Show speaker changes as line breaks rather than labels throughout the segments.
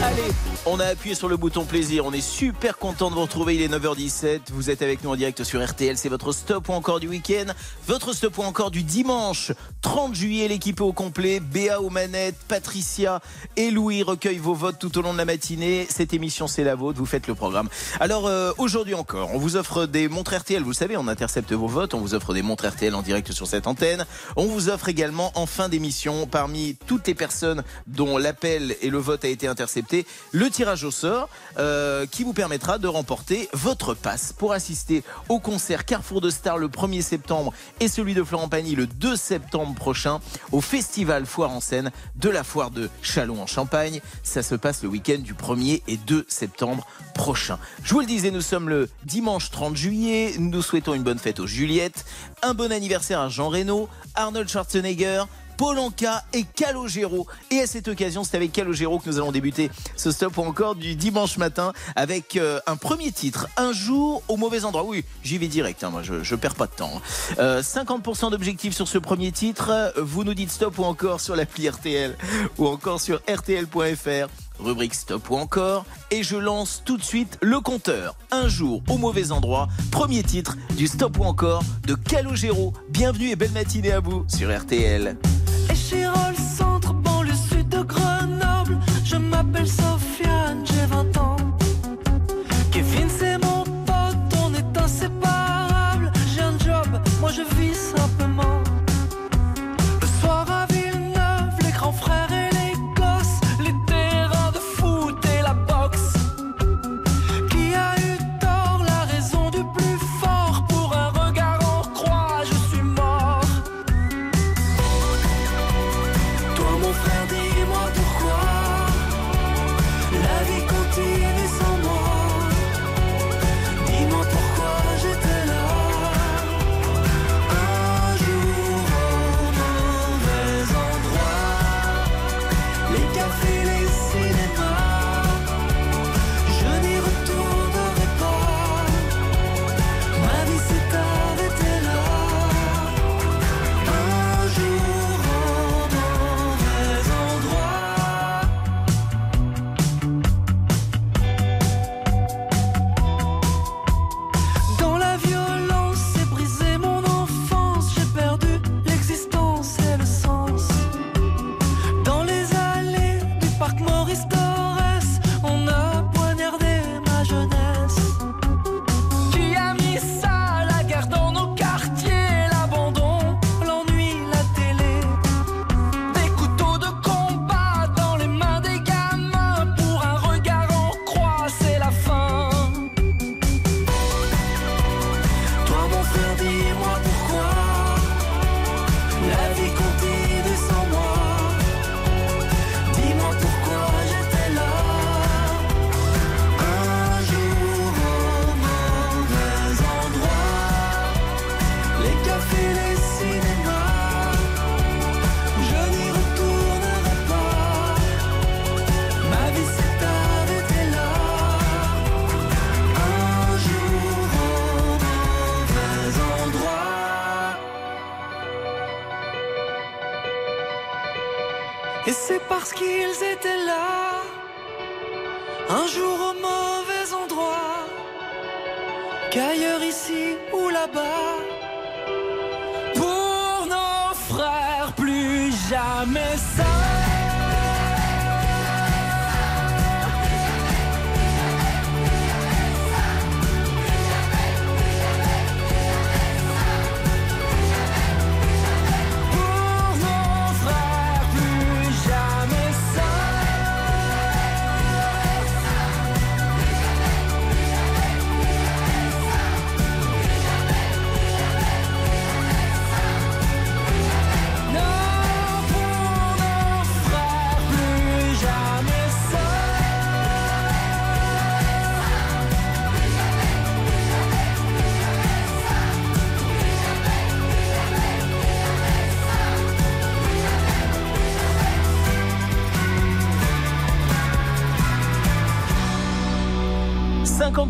Allez, on a appuyé sur le bouton plaisir. On est super content de vous retrouver. Il est 9h17. Vous êtes avec nous en direct sur RTL. C'est votre stop ou encore du week-end. Votre stop ou encore du dimanche 30 juillet. L'équipe au complet. Béa aux manettes, Patricia et Louis recueillent vos votes tout au long de la matinée. Cette émission, c'est la vôtre. Vous faites le programme. Alors, euh, aujourd'hui encore, on vous offre des montres RTL. Vous le savez, on intercepte vos votes. On vous offre des montres RTL en direct sur cette antenne. On vous offre également en fin d'émission, parmi toutes les personnes dont l'appel et le vote a été intercepté, le tirage au sort euh, qui vous permettra de remporter votre passe pour assister au concert Carrefour de Stars le 1er septembre et celui de Florent Pagny le 2 septembre prochain au festival Foire en scène de la foire de Chalon en Champagne. Ça se passe le week-end du 1er et 2 septembre prochain. Je vous le disais, nous sommes le dimanche 30 juillet. Nous souhaitons une bonne fête aux Juliette, un bon anniversaire à Jean Reno, Arnold Schwarzenegger, Polanka et Calogero. Et à cette occasion, c'est avec Calogero que nous allons débuter ce stop ou encore du dimanche matin avec euh, un premier titre, Un jour au mauvais endroit. Oui, j'y vais direct, hein, moi je, je perds pas de temps. hein. Euh, 50% d'objectifs sur ce premier titre. Vous nous dites stop ou encore sur l'appli RTL ou encore sur rtl.fr rubrique stop ou encore, et je lance tout de suite le compteur. Un jour au mauvais endroit, premier titre du stop ou encore de Calogero. Bienvenue et belle matinée à vous sur RTL.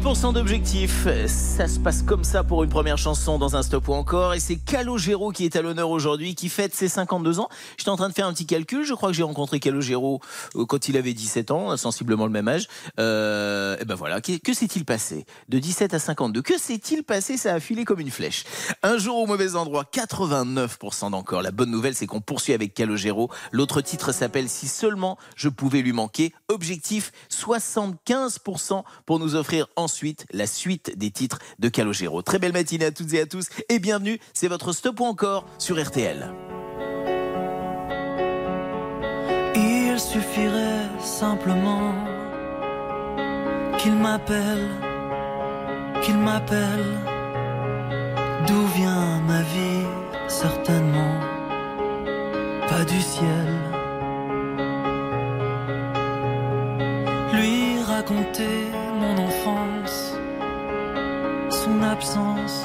50% d'objectifs, ça se passe comme ça pour une première chanson dans un stop ou encore. Et c'est Calogero qui est à l'honneur aujourd'hui, qui fête ses 52 ans. J'étais en train de faire un petit calcul, je crois que j'ai rencontré Calogero euh, quand il avait 17 ans, sensiblement le même âge. Euh, et ben voilà, que, que s'est-il passé De 17 à 52, que s'est-il passé? Ça a filé comme une flèche. Un jour au mauvais endroit, 89% d'encore. La bonne nouvelle, c'est qu'on poursuit avec Calogero. L'autre titre s'appelle Si seulement je pouvais lui manquer. Objectif 75% pour nous offrir ensuite la suite des titres de Calogero. Très belle matinée à toutes et à tous et bienvenue, c'est votre stop encore sur RTL.
Il suffirait simplement qu'il m'appelle, qu'il m'appelle. D'où vient ma vie? Certainement pas du ciel. Raconter mon enfance, son absence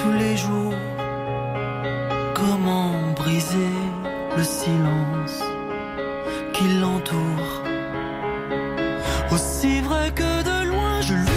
tous les jours. Comment briser le silence qui l'entoure Aussi vrai que de loin je lui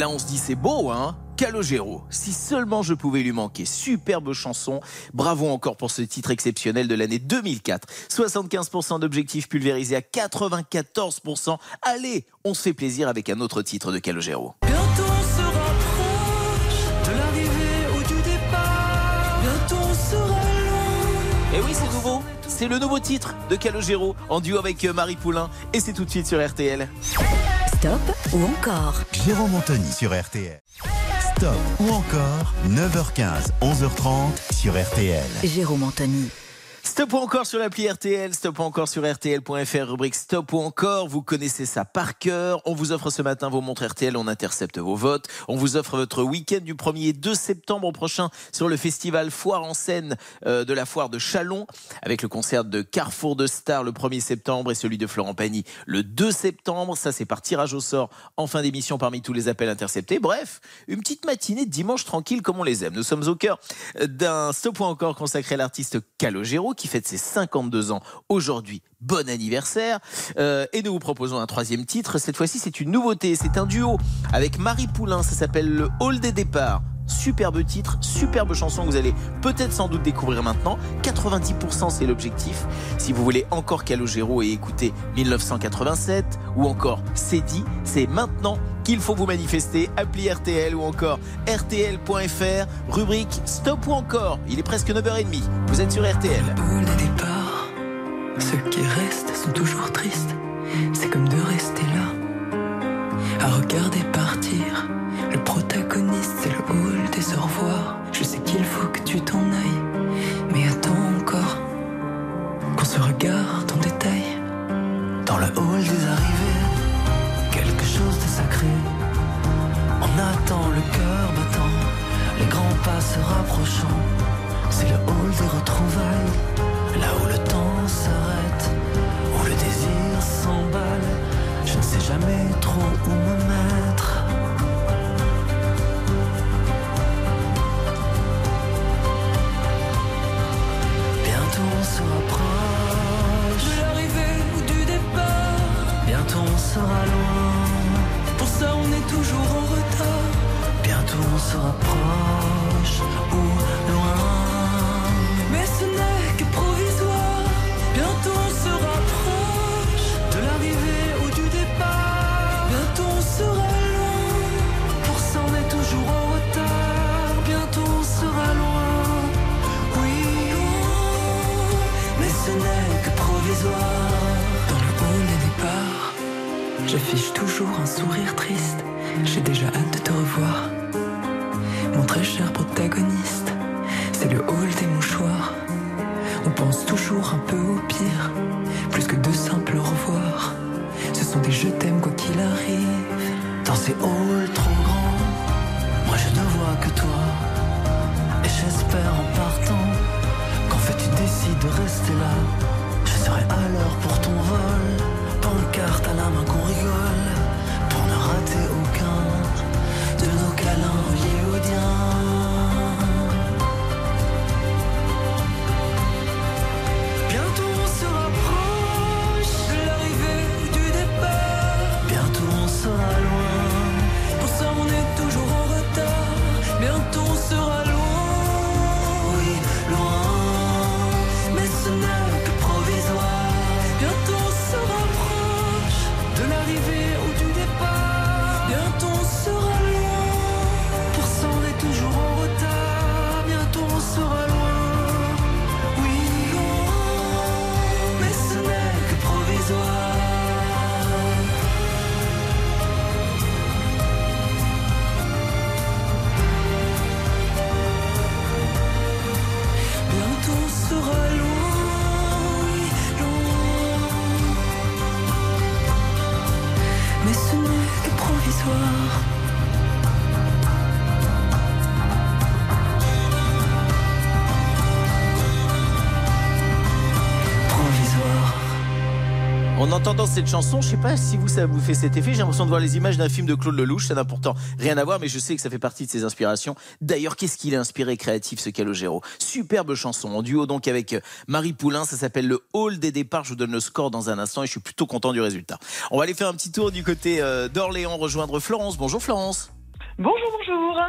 là, on se dit, c'est beau, hein Calogero, si seulement je pouvais lui manquer. Superbe chanson. Bravo encore pour ce titre exceptionnel de l'année 2004. 75% d'objectifs pulvérisés à 94%. Allez, on se fait plaisir avec un autre titre de Calogero.
Bientôt on se rapproche de l'arrivée ou du départ. Bientôt on sera loin.
Et oui, c'est nouveau. C'est le nouveau titre de Calogero en duo avec euh, Marie Poulain. Et c'est tout de suite sur RTL.
Stop ou encore
Jérôme sur RTL. Stop ou encore 9h15, 11h30 sur RTL.
Jérôme Anthony.
Stop ou encore sur l'appli RTL, stop ou encore sur RTL.fr, rubrique stop ou encore. Vous connaissez ça par cœur. On vous offre ce matin vos montres RTL, on intercepte vos votes. On vous offre votre week-end du 1er et 2 septembre prochain sur le festival Foire en scène euh, de la foire de Chalon, avec le concert de Carrefour de Stars le 1er septembre et celui de Florent Pagny le 2 septembre. Ça, c'est par tirage au sort en fin d'émission parmi tous les appels interceptés. Bref, une petite matinée de dimanche tranquille comme on les aime. Nous sommes au cœur d'un stop ou encore consacré à l'artiste Calogero Qui fête ses 52 ans aujourd'hui. Bon anniversaire. Euh, et nous vous proposons un troisième titre. Cette fois-ci, c'est une nouveauté. C'est un duo avec Marie Poulain. Ça s'appelle Le Hall des départs. Superbe titre, superbe chanson que vous allez peut-être sans doute découvrir maintenant. 90% c'est l'objectif. Si vous voulez encore Calogero et écouter 1987 ou encore C'est dit, c'est maintenant qu'il faut vous manifester. Appli RTL ou encore RTL.fr, rubrique Stop ou encore. Il est presque 9h30. Vous êtes sur RTL.
Ceux qui restent sont toujours tristes. C'est comme de rester là, à regarder partir. Revoir. Je sais qu'il faut que tu t'en ailles, mais attends encore qu'on se regarde en détail. Dans le hall des arrivées, quelque chose de sacré. On attend le cœur battant, les grands pas se rapprochant. C'est le hall des retrouvailles, là où le temps s'arrête, où le désir s'emballe. Je ne sais jamais trop où me mettre. Sera. Pour ça on est toujours en retard. Bientôt on se rapproche sourire triste. J'ai déjà hâte de te revoir. Mon très cher protagoniste, c'est le hall des mouchoirs. On pense toujours un peu au pire, plus que de simples au revoir. Ce sont des je t'aime quoi qu'il arrive. Dans ces halls trop grands, moi je ne vois que toi. Et j'espère en partant qu'en fait tu décides de rester là. Je serai à l'heure pour ton vol. Pancarte à la main qu'on rigole. Câlins
En entendant cette chanson, je sais pas si vous ça vous fait cet effet. J'ai l'impression de voir les images d'un film de Claude Lelouch. Ça n'a pourtant rien à voir, mais je sais que ça fait partie de ses inspirations. D'ailleurs, qu'est-ce qu'il est inspiré créatif ce Calogero? Superbe chanson en duo donc avec euh, Marie Poulain. Ça s'appelle le Hall des départs. Je vous donne le score dans un instant et je suis plutôt content du résultat. On va aller faire un petit tour du côté euh, d'Orléans, rejoindre Florence. Bonjour Florence.
Bonjour, bonjour.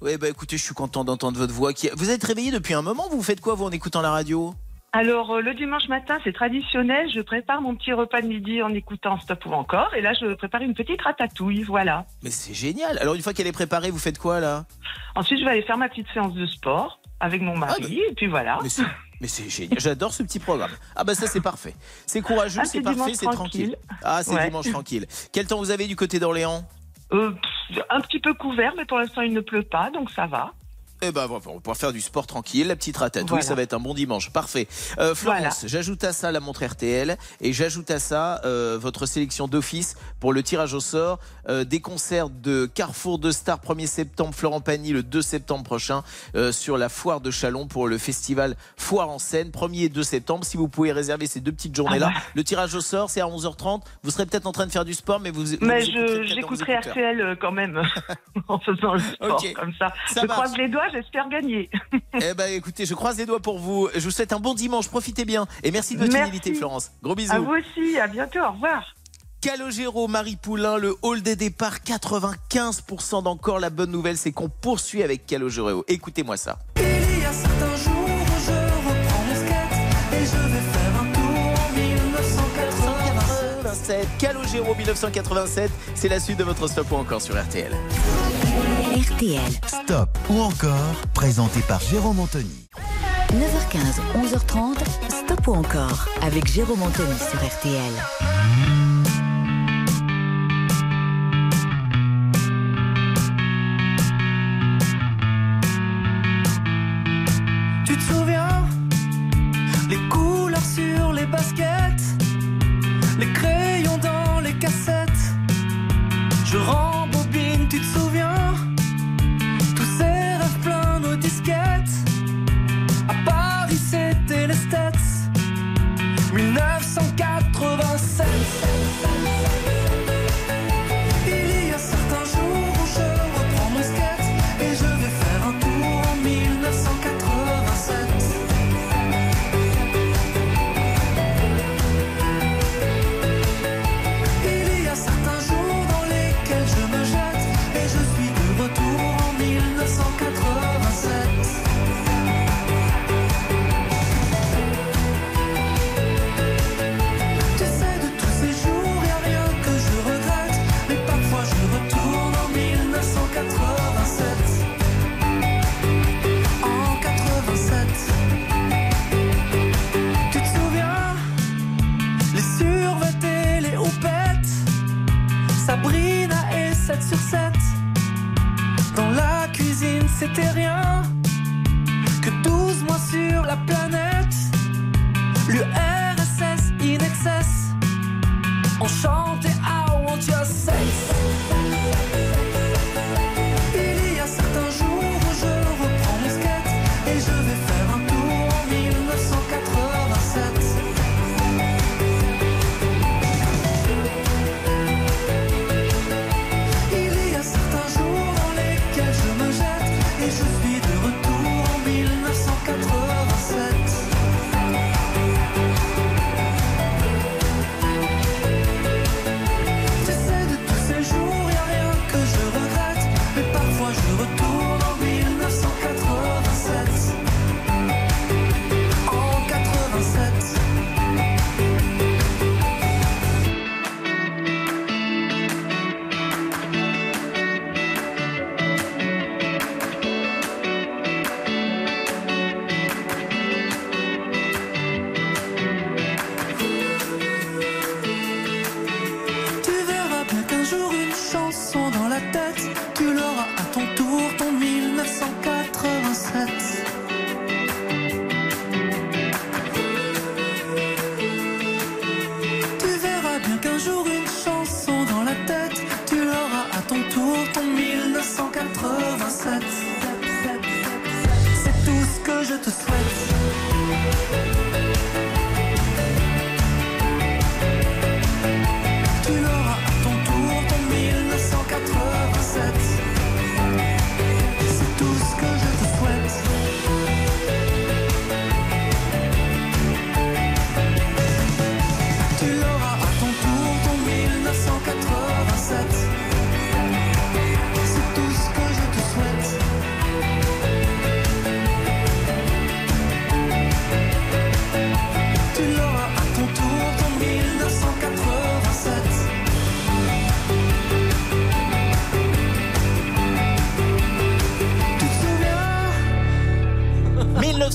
Oui, bah écoutez, je suis content d'entendre votre voix. Qui... Vous êtes réveillé depuis un moment? Vous faites quoi vous en écoutant la radio?
Alors, euh, le dimanche matin, c'est traditionnel. Je prépare mon petit repas de midi en écoutant Stop ou encore. Et là, je prépare une petite ratatouille. Voilà.
Mais c'est génial. Alors une fois qu'elle est préparée, vous faites quoi là?
Ensuite, je vais aller faire ma petite séance de sport avec mon mari. Et puis voilà.
Mais c'est- génial, j'adore ce petit programme. Ah bah ça c'est parfait. C'est courageux,
Ah,
c'est parfait, c'est tranquille.
tranquille.
Ah c'est
Ouais.
dimanche tranquille. Quel temps vous avez du côté d'Orléans?
Euh, un petit peu couvert, mais pour l'instant, il ne pleut pas, donc ça va.
Eh ben, on va pouvoir faire du sport tranquille, la petite ratatouille,
Voilà.
ça va être un bon dimanche. Parfait. Euh, Florence,
Voilà.
j'ajoute à ça la montre RTL et j'ajoute à ça euh, votre sélection d'office pour le tirage au sort euh, des concerts de Carrefour de Stars 1er septembre, Florent Pagny le 2 septembre prochain euh, sur la foire de Chalon pour le festival Foire en scène, 1er et 2 septembre. Si vous pouvez réserver ces deux petites journées-là,
Ah bah.
le tirage au sort c'est à 11h30. Vous serez peut-être en train de faire du sport, mais vous, vous
Mais j'écouterai. RTL euh, quand même en faisant le sport comme ça.
Ça
je
marche.
croise les doigts, j'espère gagner.
Eh ben, écoutez, je croise les doigts pour vous. Je vous souhaite un bon dimanche. Profitez bien. Et merci de votre
Merci.
fidélité, Florence. Gros bisous.
À vous aussi, à bientôt, au revoir.
Calogero, Marie Poulain, le hall des départs, 95% d'encore. La bonne nouvelle, c'est qu'on poursuit avec Calogero. Écoutez-moi ça.
Il y a certains jours où je reprends mon skate et je vais faire un tour en 1980.
87, Calogero 1987, c'est la suite de votre stop ou encore sur RTL.
RTL.
Stop ou encore, présenté par Jérôme Anthony.
9h15, 11h30. Stop ou encore avec Jérôme Anthony sur RTL.
Tu te souviens? Les couleurs sur les baskets, les crayons dans les cassettes. Je rembobine,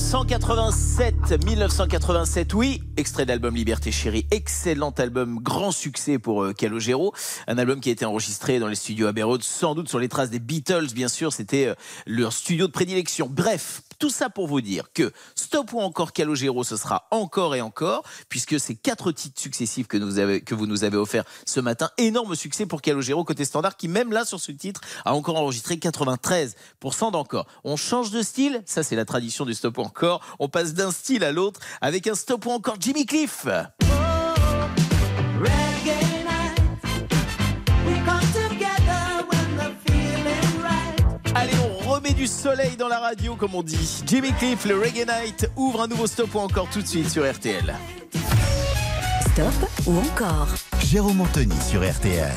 souviens 1987, 1987,
oui, extrait d'album Liberté Chérie, excellent album, grand succès pour euh, Calogero, un album qui a été enregistré dans les studios Abbey Road, sans doute sur les traces des Beatles, bien sûr, c'était euh, leur studio de prédilection. Bref, tout ça pour vous dire que Stop ou encore Calogero, ce sera encore et encore, puisque c'est quatre titres successifs que, que vous nous avez offert ce matin. Énorme succès pour Calogero côté standard, qui même là, sur ce titre, a encore enregistré 93% d'encore. On change de style, ça c'est la tradition du Stop ou encore. On passe d'un style à l'autre avec un Stop ou encore Jimmy Cliff. Allez, on remet du soleil dans la radio, comme on dit. Jimmy Cliff, le Reggae Night, ouvre un nouveau stop ou encore tout de suite sur RTL.
Stop ou encore
Jérôme Anthony sur RTL.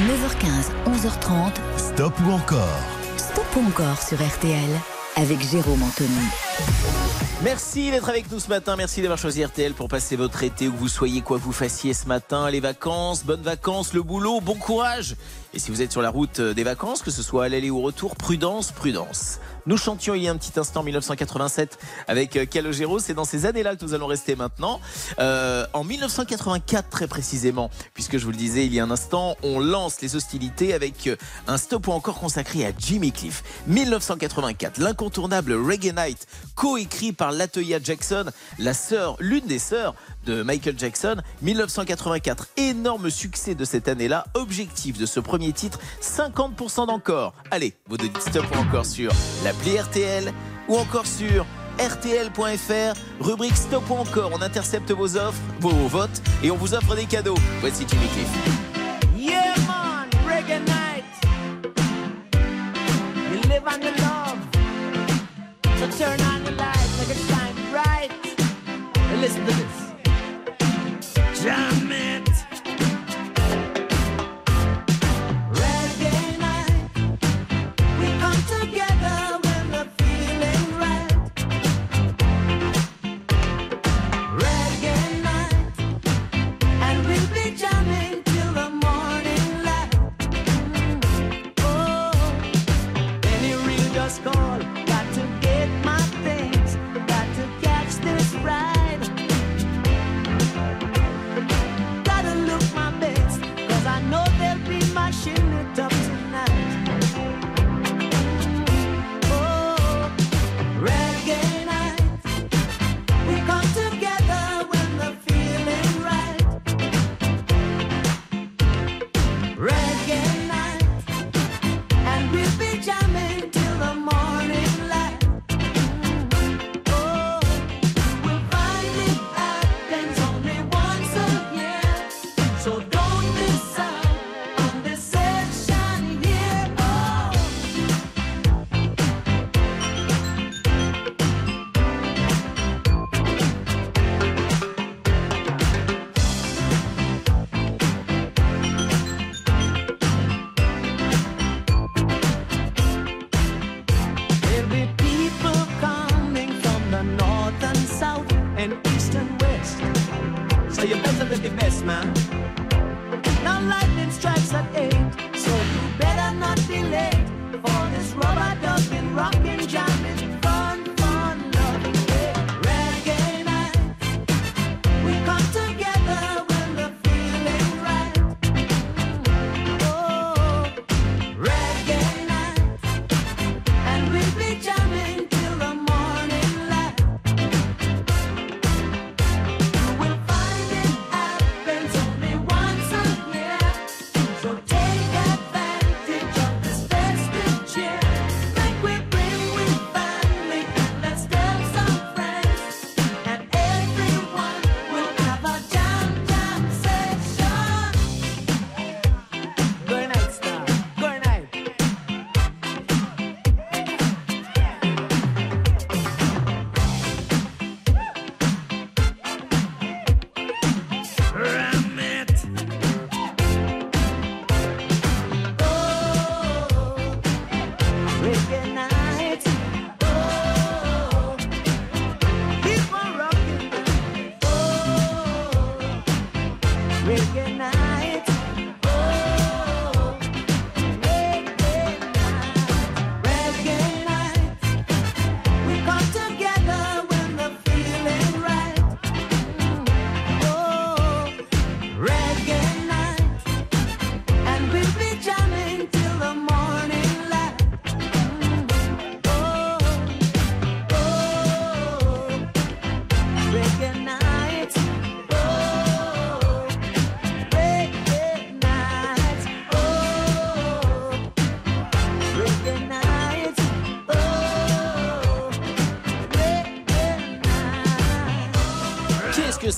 9h15, 11h30.
Stop ou encore
Encore sur RTL avec Jérôme Anthony.
Merci d'être avec nous ce matin. Merci d'avoir choisi RTL pour passer votre été où vous soyez, quoi vous fassiez ce matin. Les vacances, bonnes vacances, le boulot, bon courage. Et si vous êtes sur la route euh, des vacances, que ce soit à l'aller ou au retour, prudence, prudence. Nous chantions il y a un petit instant 1987 avec euh, Calogero. C'est dans ces années-là que nous allons rester maintenant. Euh, en 1984 très précisément, puisque je vous le disais il y a un instant, on lance les hostilités avec euh, un stop encore consacré à Jimmy Cliff. 1984, l'incontournable Reggae Night, coécrit par Latoya Jackson, la sœur, l'une des sœurs de Michael Jackson. 1984, énorme succès de cette année-là. Objectif de ce premier titre, 50% d'encore. Allez, vous dites stop ou encore sur l'appli RTL ou encore sur rtl.fr, rubrique stop ou encore. On intercepte vos offres, vos votes et on vous offre des cadeaux. Voici Jimmy Cliff.
Yeah, man. Yeah.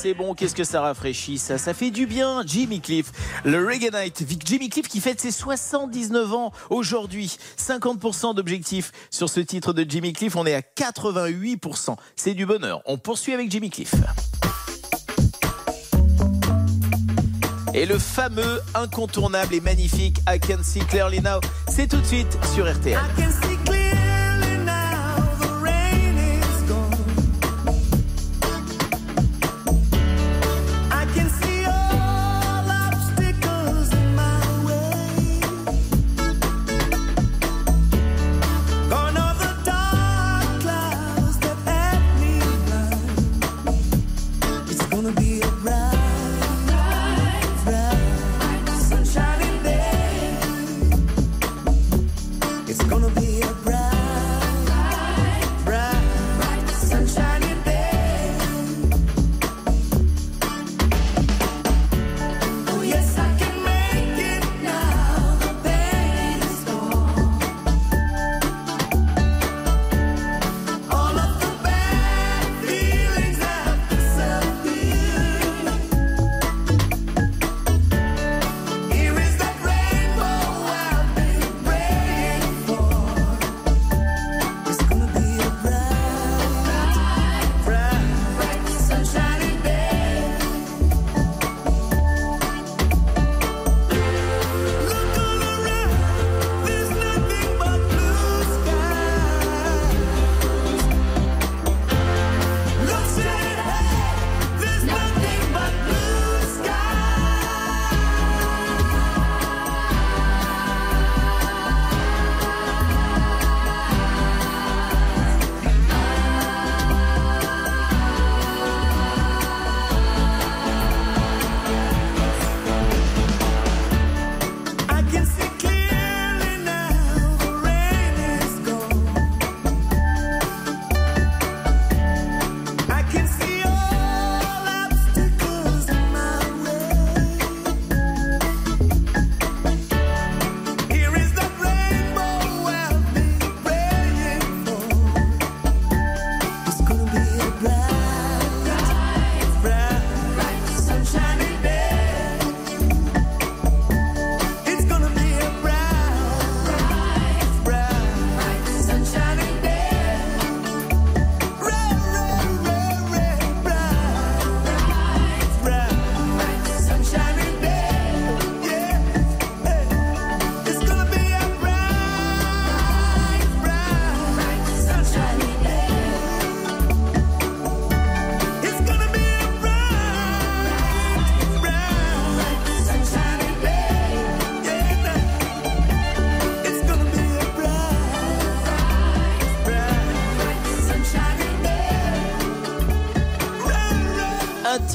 C'est bon, qu'est-ce que ça rafraîchit ça Ça fait du bien, Jimmy Cliff. Le Reggae Night, Jimmy Cliff qui fête ses 79 ans aujourd'hui. 50% d'objectifs sur ce titre de Jimmy Cliff, on est à 88%. C'est du bonheur. On poursuit avec Jimmy Cliff. Et le fameux, incontournable et magnifique I Can See Clearly Now, c'est tout de suite sur RTL.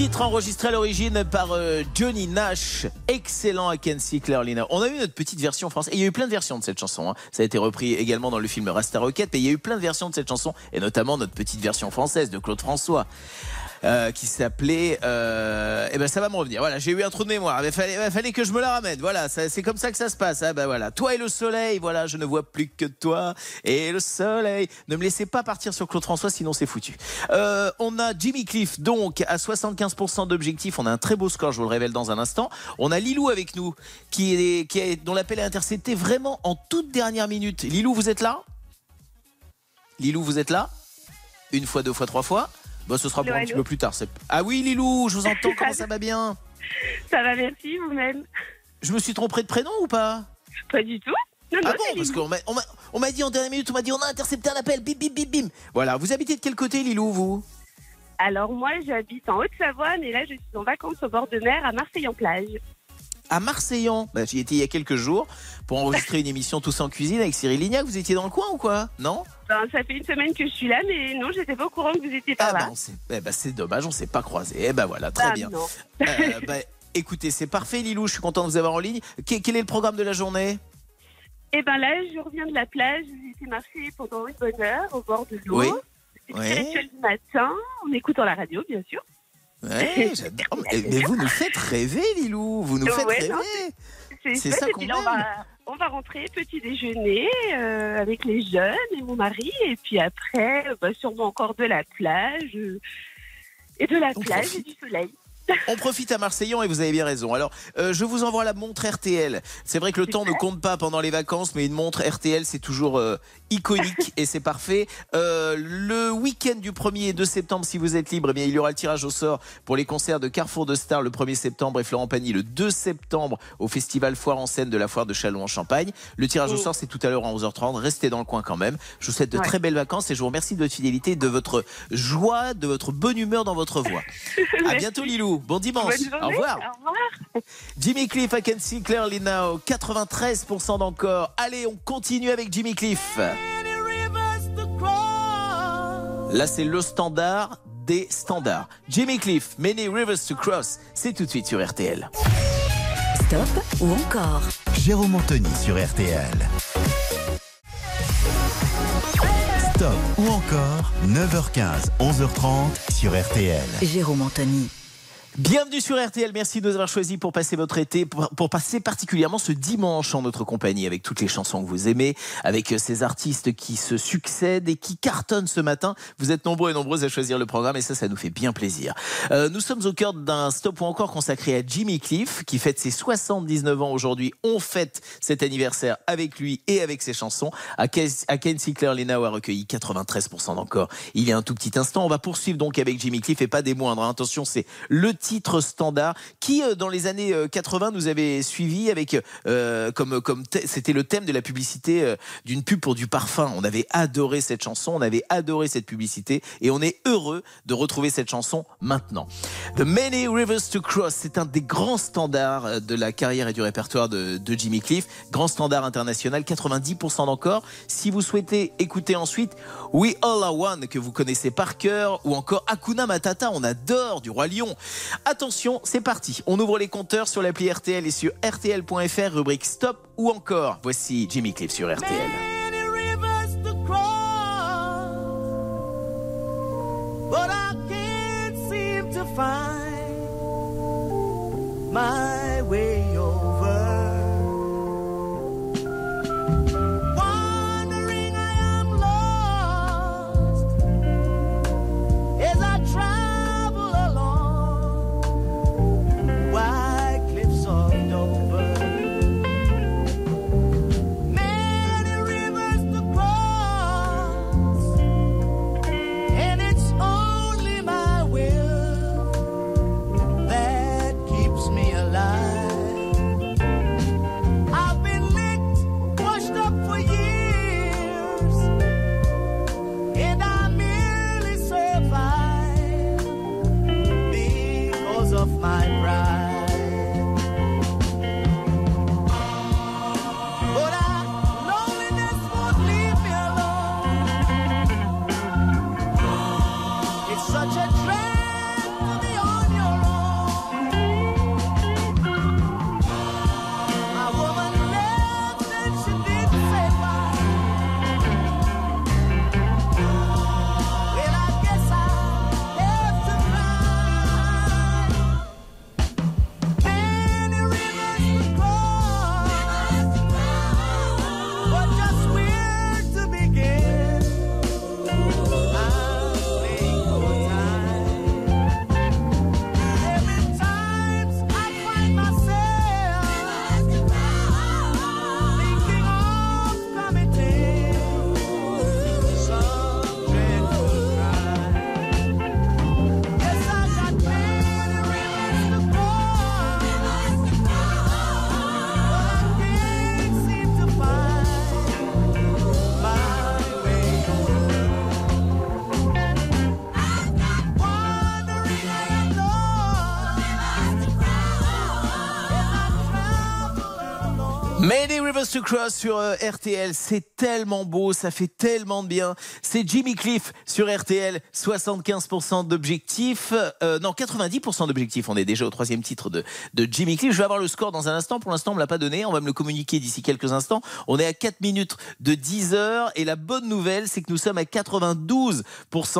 Titre enregistré à l'origine par euh, Johnny Nash, excellent à Kenzie Clearly On a eu notre petite version française. Et il y a eu plein de versions de cette chanson. hein. Ça a été repris également dans le film Rasta Rocket. Mais il y a eu plein de versions de cette chanson. Et notamment notre petite version française de Claude François. Euh, qui s'appelait. Euh, eh ben, ça va me revenir. Voilà, j'ai eu un trou de mémoire. Il fallait, que je me la ramène. Voilà, c'est comme ça que ça se passe. Ah ben voilà, toi et le soleil. Voilà, je ne vois plus que toi et le soleil. Ne me laissez pas partir sur Claude François, sinon c'est foutu. Euh, on a Jimmy Cliff, donc à 75% d'objectifs. On a un très beau score. Je vous le révèle dans un instant. On a Lilou avec nous, qui est, qui est, dont l'appel est intercepté vraiment en toute dernière minute. Lilou, vous êtes là? Lilou, vous êtes là? Une fois, deux fois, trois fois? Bon, ce sera pour un petit peu plus tard. Ah oui, Lilou, je vous entends. Comment ça va bien
Ça va, merci, vous-même
Je me suis trompé de prénom ou pas
Pas du tout. Non, non,
Ah bon Parce qu'on m'a- on m'a on m'a dit en dernière minute, on m'a dit on a intercepté un appel, bim bim bim bim. Voilà, vous habitez de quel côté, Lilou, vous
Alors, moi, j'habite en Haute-Savoie, mais là, je suis en vacances au bord de mer à Marseille-en-Plage.
À Marseillan. Bah, J'y étais il y a quelques jours pour enregistrer une émission Tous en cuisine avec Cyril Lignac. Vous étiez dans le coin ou quoi? Non?
Ben, ça fait une semaine que je suis là, mais non, j'étais pas au courant que vous étiez
Ah
par
bah,
là.
s'est- eh bah, c'est dommage, on s'est pas croisés. Eh ben voilà, très
Ah,
bien.
non.
Euh, bah, écoutez, c'est parfait, Lilou. Je suis content de vous avoir en ligne. Que- quel est le programme de la journée?
Et ben là, je reviens de la plage, j'ai été marcher pendant une bonne heure au bord de l'eau.
Oui.
Du matin, en écoutant la radio, bien sûr.
Ouais, j'adore. Mais, mais vous nous faites rêver, Lilou. Vous nous faites
Ouais,
rêver.
C'est
ça qu'on
puis là, on
aime.
va, on va rentrer petit déjeuner euh, avec les jeunes et mon mari, et puis après, bah, sûrement encore de la plage. euh, Et de la
On
plage
profite.
et du soleil.
On profite à Marseillan et vous avez bien raison. Alors, euh, je vous envoie la montre RTL. C'est vrai que le temps ne compte pas pendant les vacances, mais une montre RTL, c'est toujours iconique et c'est parfait. Euh, le week-end du 1er et 2 septembre, si vous êtes libre, eh bien, il y aura le tirage au sort pour les concerts de Carrefour de Stars le 1er septembre et Florent Pagny le 2 septembre au festival Foire en scène de la foire de Châlons en Champagne. Le tirage au
Oui.
sort, c'est tout à l'heure à 11h30. Restez dans le coin quand même. Je vous souhaite de
Ouais.
très belles vacances et je vous remercie de votre fidélité, de votre joie, de votre bonne humeur dans votre voix. À bientôt, Lilou. Bon dimanche. Au revoir.
Au revoir.
Jimmy Cliff, I can see clearly now. 93% d'encore. Allez, on continue avec Jimmy Cliff. Là, c'est le standard des standards. Jimmy Cliff, Many Rivers to Cross. C'est tout de suite sur RTL.
Stop ou encore
Jérôme Anthony sur RTL. Stop ou encore 9h15, 11h30 sur RTL.
Jérôme Anthony.
Bienvenue sur RTL, merci de nous avoir choisi pour passer votre été, pour, passer particulièrement ce dimanche en notre compagnie avec toutes les chansons que vous aimez, avec ces artistes qui se succèdent et qui cartonnent ce matin. Vous êtes nombreux et nombreuses à choisir le programme et ça, ça nous fait bien plaisir. Euh, nous sommes au cœur d'un stop ou encore consacré à Jimmy Cliff qui fête ses 79 ans aujourd'hui. On fête cet anniversaire avec lui et avec ses chansons. À Ken- Sinclair Lenau a recueilli 93% d'encore il y a un tout petit instant. On va poursuivre donc avec Jimmy Cliff et pas des moindres. hein. Attention, c'est le titre standard qui, euh, dans les années euh, 80, nous avait suivi avec euh, comme comme c'était le thème de la publicité euh, d'une pub pour du parfum. On avait adoré cette chanson, on avait adoré cette publicité et on est heureux de retrouver cette chanson maintenant. The Many Rivers to Cross, c'est un des grands standards euh, de la carrière et du répertoire de, de Jimmy Cliff, grand standard international, 90% d'encore. Si vous souhaitez écouter ensuite We All Are One que vous connaissez par cœur ou encore Hakuna Matata, on adore du roi lion. Attention, c'est parti. On ouvre les compteurs sur l'appli RTL et sur rtl.fr rubrique stop ou encore. Voici Jimmy Cliff sur RTL.
To Cross
sur euh, RTL, c'est tellement beau, ça fait tellement de bien. C'est Jimmy Cliff sur RTL, 75% d'objectifs, euh, non 90% d'objectifs. On est déjà au troisième titre de, de Jimmy Cliff. Je vais avoir le score dans un instant. Pour l'instant, on me l'a pas donné. On va me le communiquer d'ici quelques instants. On est à 4 minutes de 10 heures et la bonne nouvelle, c'est que nous sommes à 92%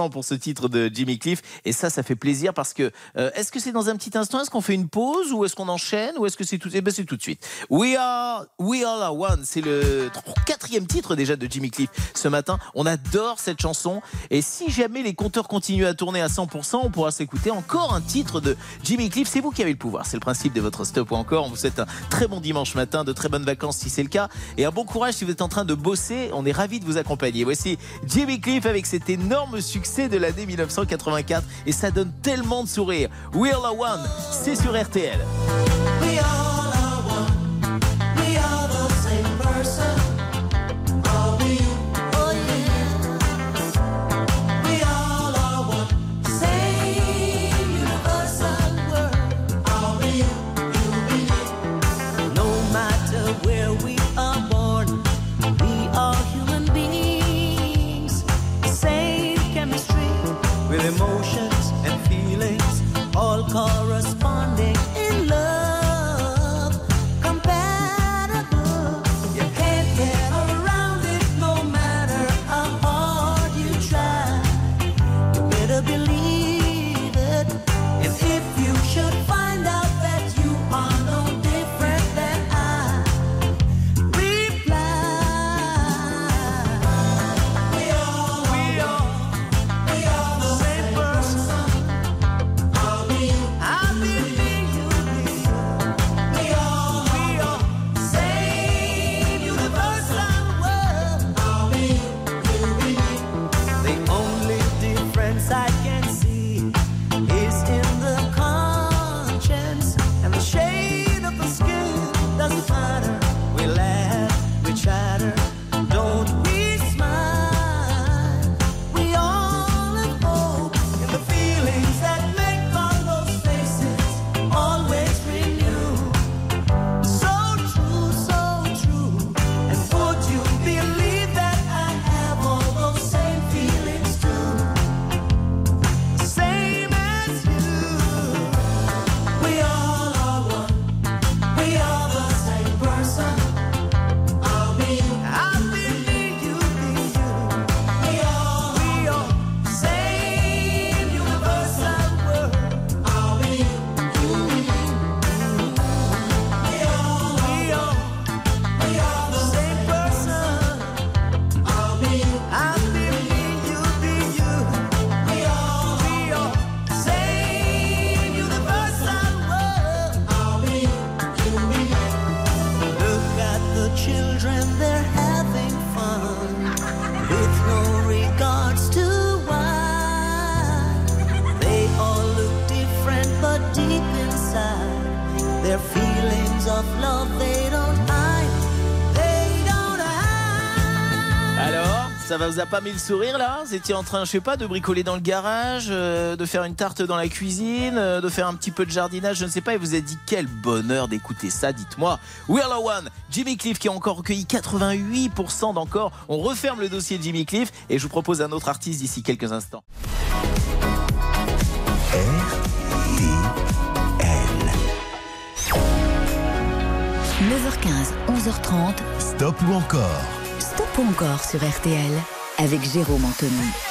pour ce titre de Jimmy Cliff. Et ça, ça fait plaisir parce que euh, est-ce que c'est dans un petit instant? Est-ce qu'on fait une pause ou est-ce qu'on enchaîne? Ou est-ce que c'est tout Eh ben c'est tout de suite. We are
We Are One. C'est le tr- quatrième titre déjà de Jimmy Cliff ce matin. On adore cette chanson. Et si jamais les compteurs continuent à tourner à 100%, on pourra s'écouter encore un titre de Jimmy Cliff. C'est vous qui avez le pouvoir. C'est le principe de votre stop ou encore. On vous souhaite un très bon dimanche matin, de très bonnes vacances si c'est le cas. Et un bon courage si vous êtes en train de bosser. On est ravis de vous accompagner. Voici Jimmy Cliff avec cet énorme succès de l'année 1984. Et ça donne tellement de sourires. We All Are One, c'est sur RTL. Vous a pas mis le sourire là Vous étiez en train, je sais pas, de bricoler dans le garage, euh, de faire une tarte dans la cuisine, euh, de faire un petit peu de jardinage, je ne sais pas, et vous avez dit quel bonheur d'écouter ça, dites-moi. We Are One, Jimmy Cliff qui a encore recueilli 88% d'encore. On referme le dossier de Jimmy Cliff et je vous propose un autre artiste d'ici quelques instants.
RTL.
9h15, 11h30,
Stop ou encore?
Stop ou encore sur RTL avec Jérôme Anthony.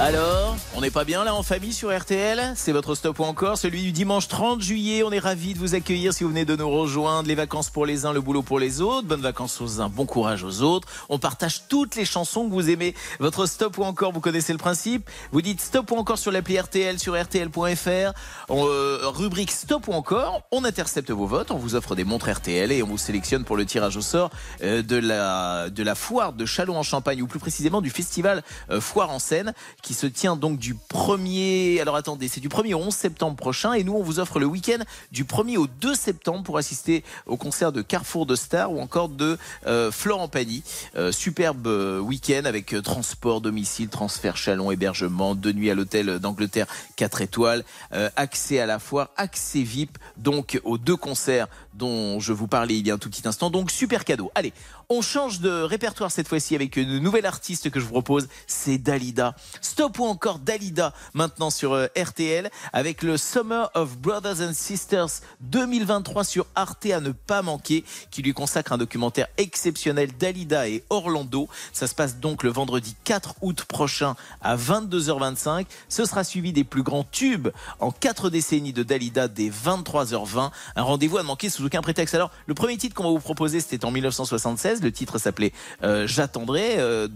Alors, on n'est pas bien là en famille sur RTL C'est votre stop ou encore, celui du dimanche 30 juillet. On est ravis de vous accueillir si vous venez de nous rejoindre. Les vacances pour les uns, le boulot pour les autres. Bonnes vacances aux uns, bon courage aux autres. On partage toutes les chansons que vous aimez. Votre stop ou encore, vous connaissez le principe. Vous dites stop ou encore sur l'appli RTL, sur RTL.fr. Euh, rubrique stop ou encore, on intercepte vos votes. On vous offre des montres RTL et on vous sélectionne pour le tirage au sort euh, de, la, de foire de Châlons en Champagne, ou plus précisément du festival euh, En Seine, qui se tient donc du 1er, alors attendez, c'est du 1er au 11 septembre prochain, et nous on vous offre le week-end du 1er au 2 septembre pour assister au concert de Carrefour de Stars ou encore de euh, Florent Pagny. Euh, superbe euh, week-end avec transport, domicile, transfert, chalon, hébergement, deux nuits à l'hôtel d'Angleterre 4 étoiles, accès à la foire, accès VIP, donc aux deux concerts dont je vous parlais il y a un tout petit instant. Donc super cadeau. Allez, on change de répertoire cette fois-ci avec une nouvelle artiste que je vous propose, c'est Dali.
Dalida. Stop ou encore Dalida maintenant sur euh, RTL avec le Summer of Brothers and Sisters 2023 sur Arte à ne pas manquer qui lui consacre un documentaire exceptionnel Dalida et Orlando. Ça se passe donc le vendredi 4 août prochain à 22h25. Ce sera suivi des plus grands tubes en quatre décennies de Dalida dès 23h20. Un rendez-vous à manquer sous aucun prétexte. Alors, le premier titre qu'on va vous proposer, c'était en 1976. Le titre s'appelait euh, J'attendrai, euh,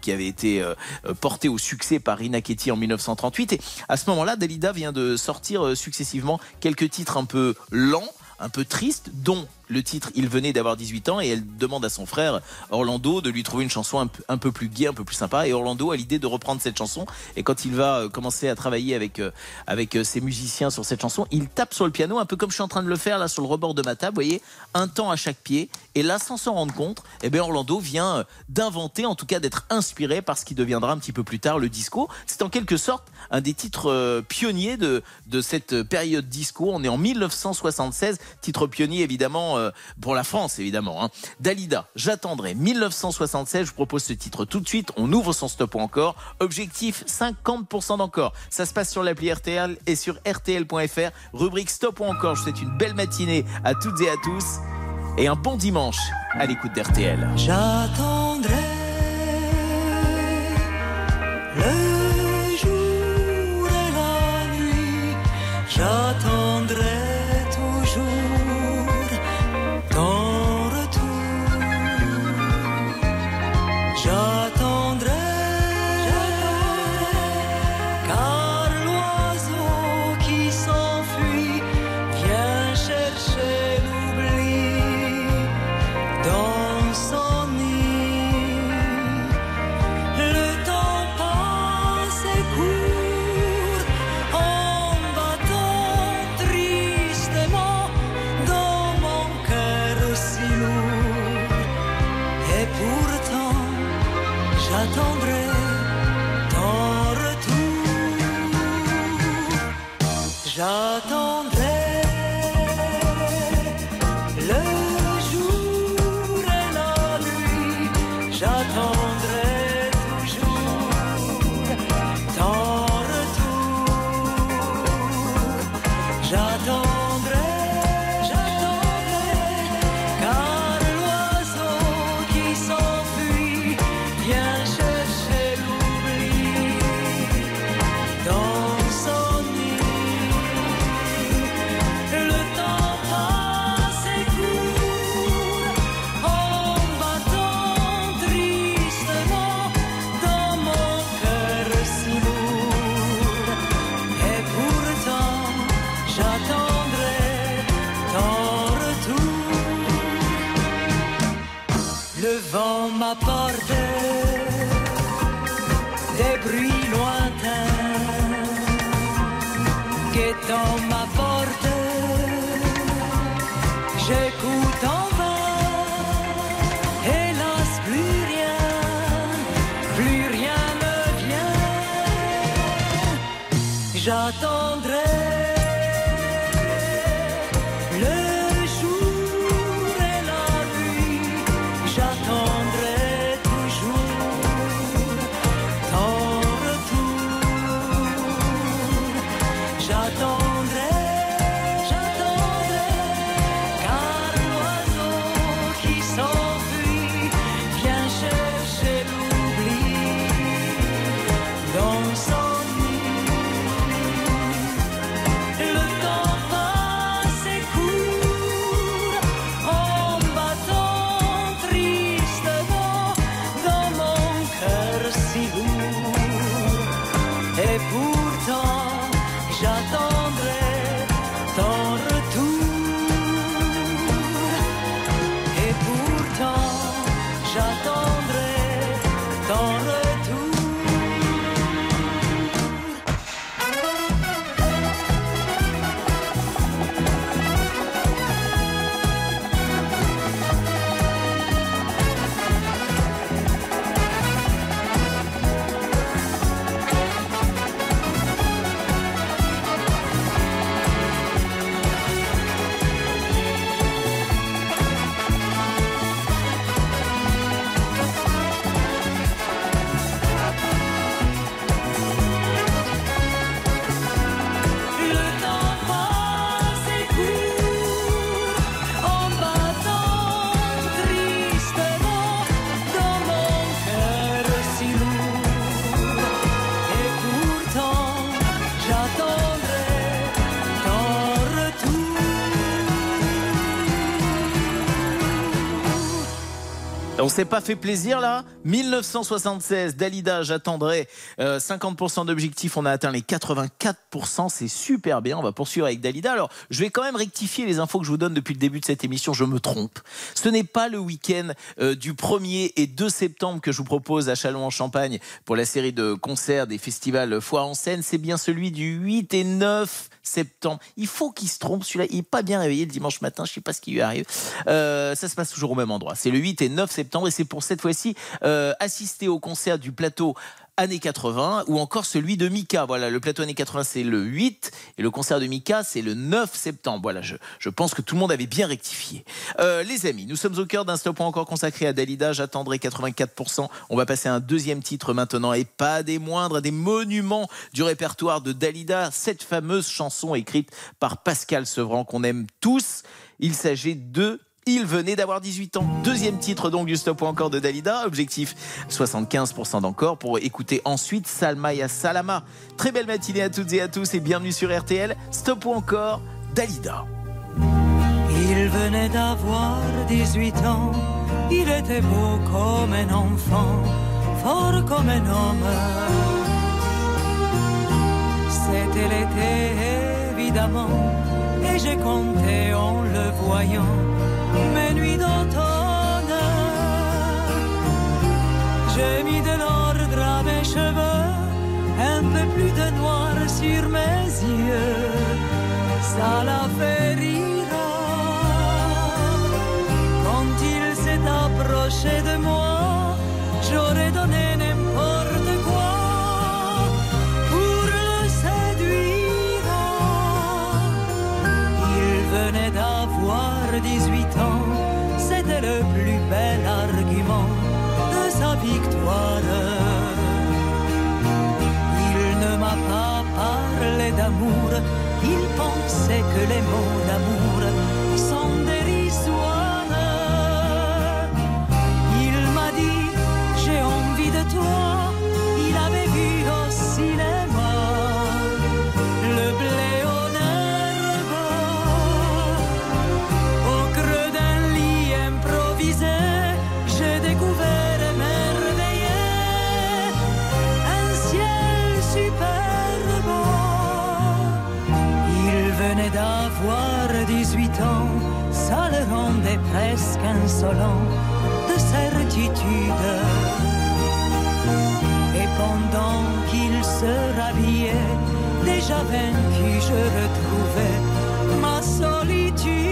qui avait été euh, porté au succès par Rina Ketty en 1938. Et à ce moment-là, Dalida vient de sortir successivement quelques titres un peu lents, un peu tristes, dont le titre Il venait d'avoir 18 ans et elle demande à son frère Orlando de lui trouver une chanson un peu, plus gaie, un peu plus sympa. Et Orlando a l'idée de reprendre cette chanson. Et quand il va euh, commencer à travailler avec, euh, avec euh, ses musiciens sur cette chanson, il tape sur le piano, un peu comme je suis en train de le faire là sur le rebord de ma table, vous voyez, un temps à chaque pied. Et là, sans s'en rendre compte, eh bien Orlando vient d'inventer, en tout cas d'être inspiré par ce qui deviendra un petit peu plus tard le disco. C'est en quelque sorte un des titres pionniers de, de cette période disco. On est en 1976, titre pionnier évidemment euh, pour la France évidemment. hein. Dalida, j'attendrai 1976. Je vous propose ce titre tout de suite. On ouvre son stop encore. Objectif 50% d'encore. Ça se passe sur l'appli RTL et sur RTL.fr. Rubrique stop ou encore. Je vous souhaite une belle matinée à toutes et à tous et un bon dimanche à l'écoute d'RTL.
J'attendrai le jour et la nuit.
On s'est pas fait plaisir là? 1976, Dalida, j'attendrai euh, 50% d'objectifs, on a atteint les 84%, c'est super bien, on va poursuivre avec Dalida. Alors, je vais quand même rectifier les infos que je vous donne depuis le début de cette émission, je me trompe. Ce n'est pas le week-end euh, du 1er et 2 septembre que je vous propose à Châlons-en-Champagne pour la série de concerts des festivals Foire en scène, c'est bien celui du 8 et 9 septembre. Il faut qu'il se trompe, celui-là, il n'est pas bien réveillé le dimanche matin, je ne sais pas ce qui lui arrive. Euh, ça se passe toujours au même endroit. C'est le 8 et 9 septembre et c'est pour cette fois-ci euh, assister au concert du plateau années 80 ou encore celui de Mika. Voilà, le plateau années 80 c'est le 8 et le concert de Mika c'est le 9 septembre. Voilà, je, je pense que tout le monde avait bien rectifié. Euh, les amis, nous sommes au cœur d'un stop encore consacré à Dalida. J'attendrai 84%. On va passer à un deuxième titre maintenant et pas des moindres, des monuments du répertoire de Dalida. Cette fameuse chanson écrite par Pascal Sevran qu'on aime tous. Il s'agit de il venait d'avoir 18 ans. Deuxième titre donc du stop ou encore de Dalida. Objectif 75% d'encore pour écouter ensuite Salma ya Salama. Très belle matinée à toutes et à tous et bienvenue sur RTL. Stop ou encore Dalida.
Il venait d'avoir 18 ans, il était beau comme un enfant, fort comme un homme. C'était l'été évidemment, et j'ai compté en le voyant mes nuits d'automne. J'ai mis de l'ordre à mes cheveux, un peu plus de noir sur mes yeux. Ça l'a fait rire quand il s'est approché de moi. J'aurais donné n'importe quoi pour le séduire. Il venait d'avoir 18 il pensait que les mots d'amour sont presque insolent de certitude. Et pendant qu'il se rhabillait, déjà vaincu, je retrouvais ma solitude.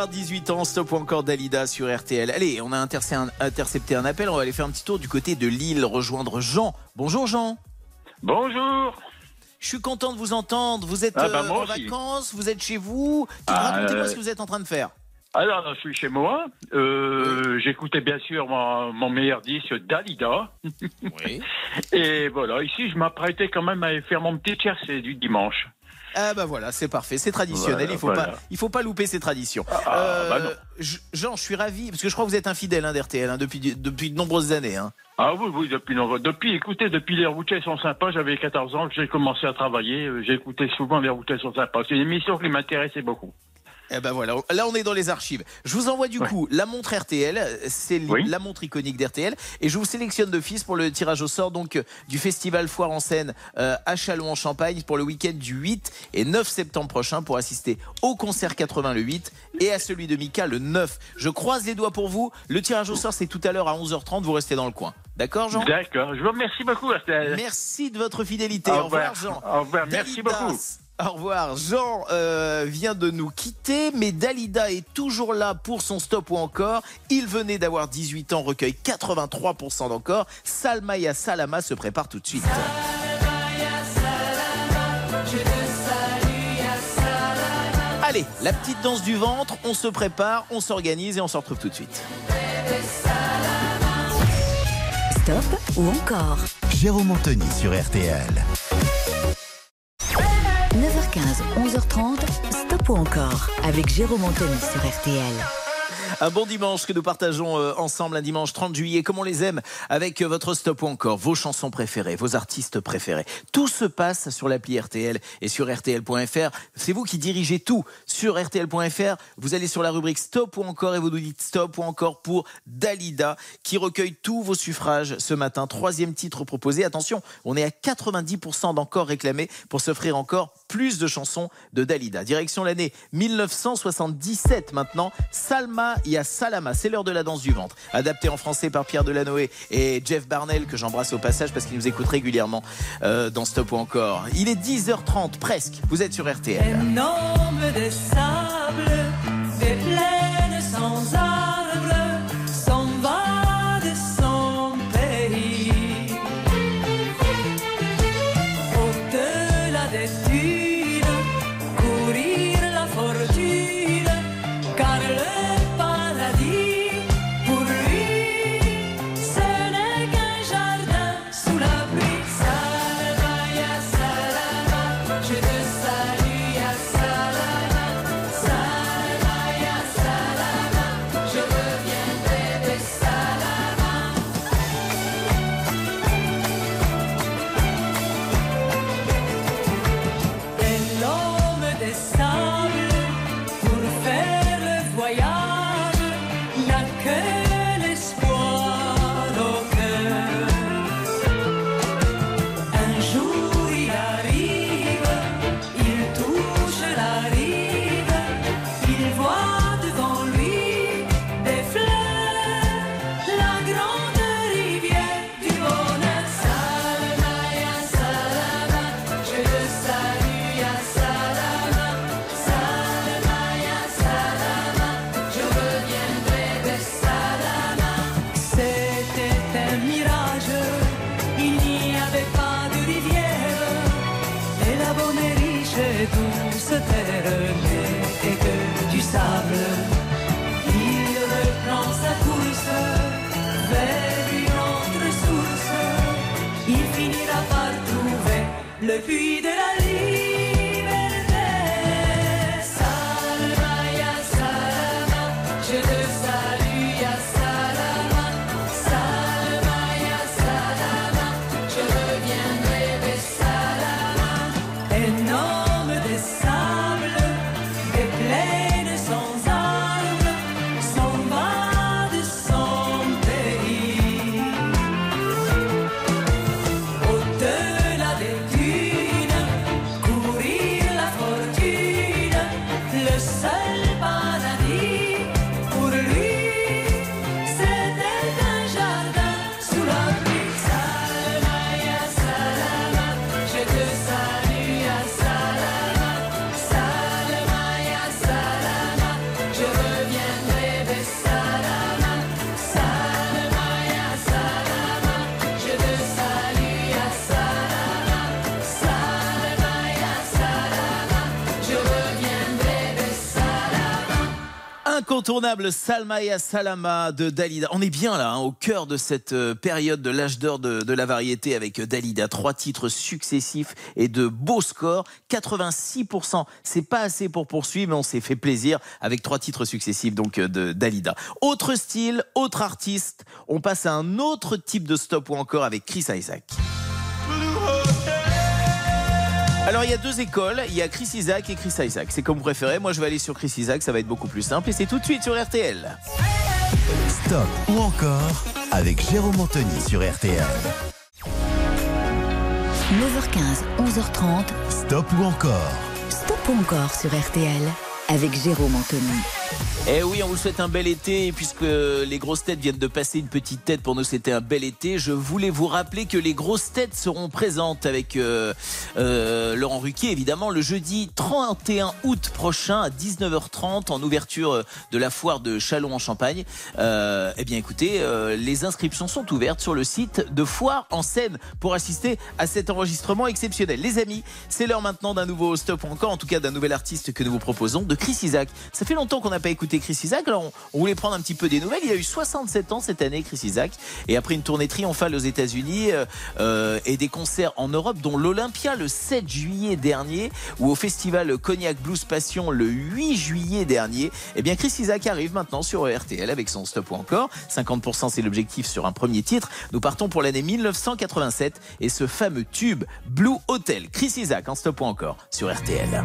Venait d'avoir 18 ans, stop ou encore Dalida sur RTL. Allez, on a intercepté un, appel, on va aller faire un petit tour du côté de Lille, rejoindre Jean. Bonjour Jean.
Bonjour.
Je suis content de vous entendre. Vous êtes
Ah bah,
euh, en
aussi.
vacances, vous êtes chez vous.
Ah,
Racontez-moi
euh,
ce que vous êtes en train de faire.
Alors, je suis chez moi. Euh, J'écoutais bien sûr mon, mon meilleur disque, Dalida.
Oui.
Et voilà, ici, je m'apprêtais quand même à faire mon petit tiercé du dimanche.
Ah bah voilà, c'est parfait, c'est traditionnel,
Voilà,
il faut
voilà.
pas il faut pas louper ces traditions. Euh,
Ah, bah non.
je- Jean, je suis ravi parce que je crois que vous êtes un fidèle hein, d'RTL hein, depuis depuis de nombreuses années hein.
Ah oui, oui, depuis, depuis, écoutez, depuis les routiers sont sympas, j'avais 14 ans j'ai commencé à travailler, euh, j'écoutais souvent les routiers sont sympas. C'est une émission qui m'intéressait beaucoup.
Eh ben voilà, là on est dans les archives. Je vous envoie du
Ouais.
coup la montre RTL, c'est
Oui.
la montre iconique d'RTL, et je vous sélectionne d'office pour le tirage au sort donc euh, du festival Foire en scène euh, à Châlons-en-Champagne pour le week-end du 8 et 9 septembre prochain pour assister au concert 80 le 8 et à celui de Mika le 9. Je croise les doigts pour vous. Le tirage au sort c'est tout à l'heure à 11h30. Vous restez dans le coin. D'accord Jean?
D'accord, je vous remercie beaucoup. Estelle.
Merci de votre fidélité.
Au
Au revoir. Jean.
Au revoir, merci beaucoup.
Au revoir. Jean euh, vient de nous quitter, mais Dalida est toujours là pour son stop ou encore. Il venait d'avoir 18 ans, recueille 83% d'encore. Salmaya Salama se prépare tout de suite. Allez, la petite danse du ventre, on se prépare, on s'organise et on se retrouve tout de suite.
Stop ou encore?
Jérôme Anthony sur RTL.
9h15, 11h30, Stop ou encore avec Jérôme Anthony sur RTL.
Un bon dimanche que nous partageons euh, ensemble, un dimanche 30 juillet, comme on les aime, avec euh, votre stop ou encore vos chansons préférées, vos artistes préférés. Tout se passe sur l'appli RTL et sur RTL.fr. C'est vous qui dirigez tout sur RTL.fr. Vous allez sur la rubrique stop ou encore et vous nous dites stop ou encore pour Dalida, qui recueille tous vos suffrages ce matin. Troisième titre proposé. Attention, on est à 90% d'encore réclamés pour s'offrir encore plus de chansons de Dalida. Direction l'année 1977 maintenant. Salma Ya Salama, c'est l'heure de la danse du ventre. Adapté en français par Pierre Delanoë et Jeff Barnell, que j'embrasse au passage parce qu'il nous écoute régulièrement euh, dans Stop ou encore. Il est 10h30 presque. Vous êtes sur RTL. Incontournable Salma et Salama de Dalida. On est bien là, hein, au cœur de cette euh, période de l'âge d'or de, de la variété avec euh, Dalida. Trois titres successifs et de beaux scores. 86%, c'est pas assez pour poursuivre, mais on s'est fait plaisir avec trois titres successifs donc euh, de Dalida. Autre style, autre artiste. On passe à un autre type de stop ou encore avec Chris Isaac. Alors il y a deux écoles, il y a Chris Isaac et Chris Isaac. C'est comme vous préférez. Moi je vais aller sur Chris Isaac, ça va être beaucoup plus simple et c'est tout de suite sur RTL.
Stop ou encore avec Jérôme Anthony sur RTL.
9h15, 11h30,
Stop ou encore
Stop ou encore sur RTL avec Jérôme Anthony.
Eh oui, on vous souhaite un bel été puisque les grosses têtes viennent de passer une petite tête pour nous, c'était un bel été. Je voulais vous rappeler que les grosses têtes seront présentes avec euh, euh, Laurent Ruquier, évidemment, le jeudi 31 août prochain à 19h30 en ouverture de la foire de Chalon en Champagne. Euh, eh bien, écoutez, euh, les inscriptions sont ouvertes sur le site de Foire en Seine pour assister à cet enregistrement exceptionnel. Les amis, c'est l'heure maintenant d'un nouveau stop encore, en tout cas d'un nouvel artiste que nous vous proposons, de Chris Isaac. Ça fait longtemps qu'on pas écouté Chris Isaac, alors on, voulait prendre un petit peu des nouvelles. Il a eu 67 ans cette année, Chris Isaac, et après une tournée triomphale aux États-Unis euh, euh, et des concerts en Europe, dont l'Olympia le 7 juillet dernier, ou au festival Cognac Blues Passion le 8 juillet dernier. Eh bien, Chris Isaac arrive maintenant sur RTL avec son stop ou encore. 50% c'est l'objectif sur un premier titre. Nous partons pour l'année 1987 et ce fameux tube Blue Hotel. Chris Isaac en stop ou encore sur RTL.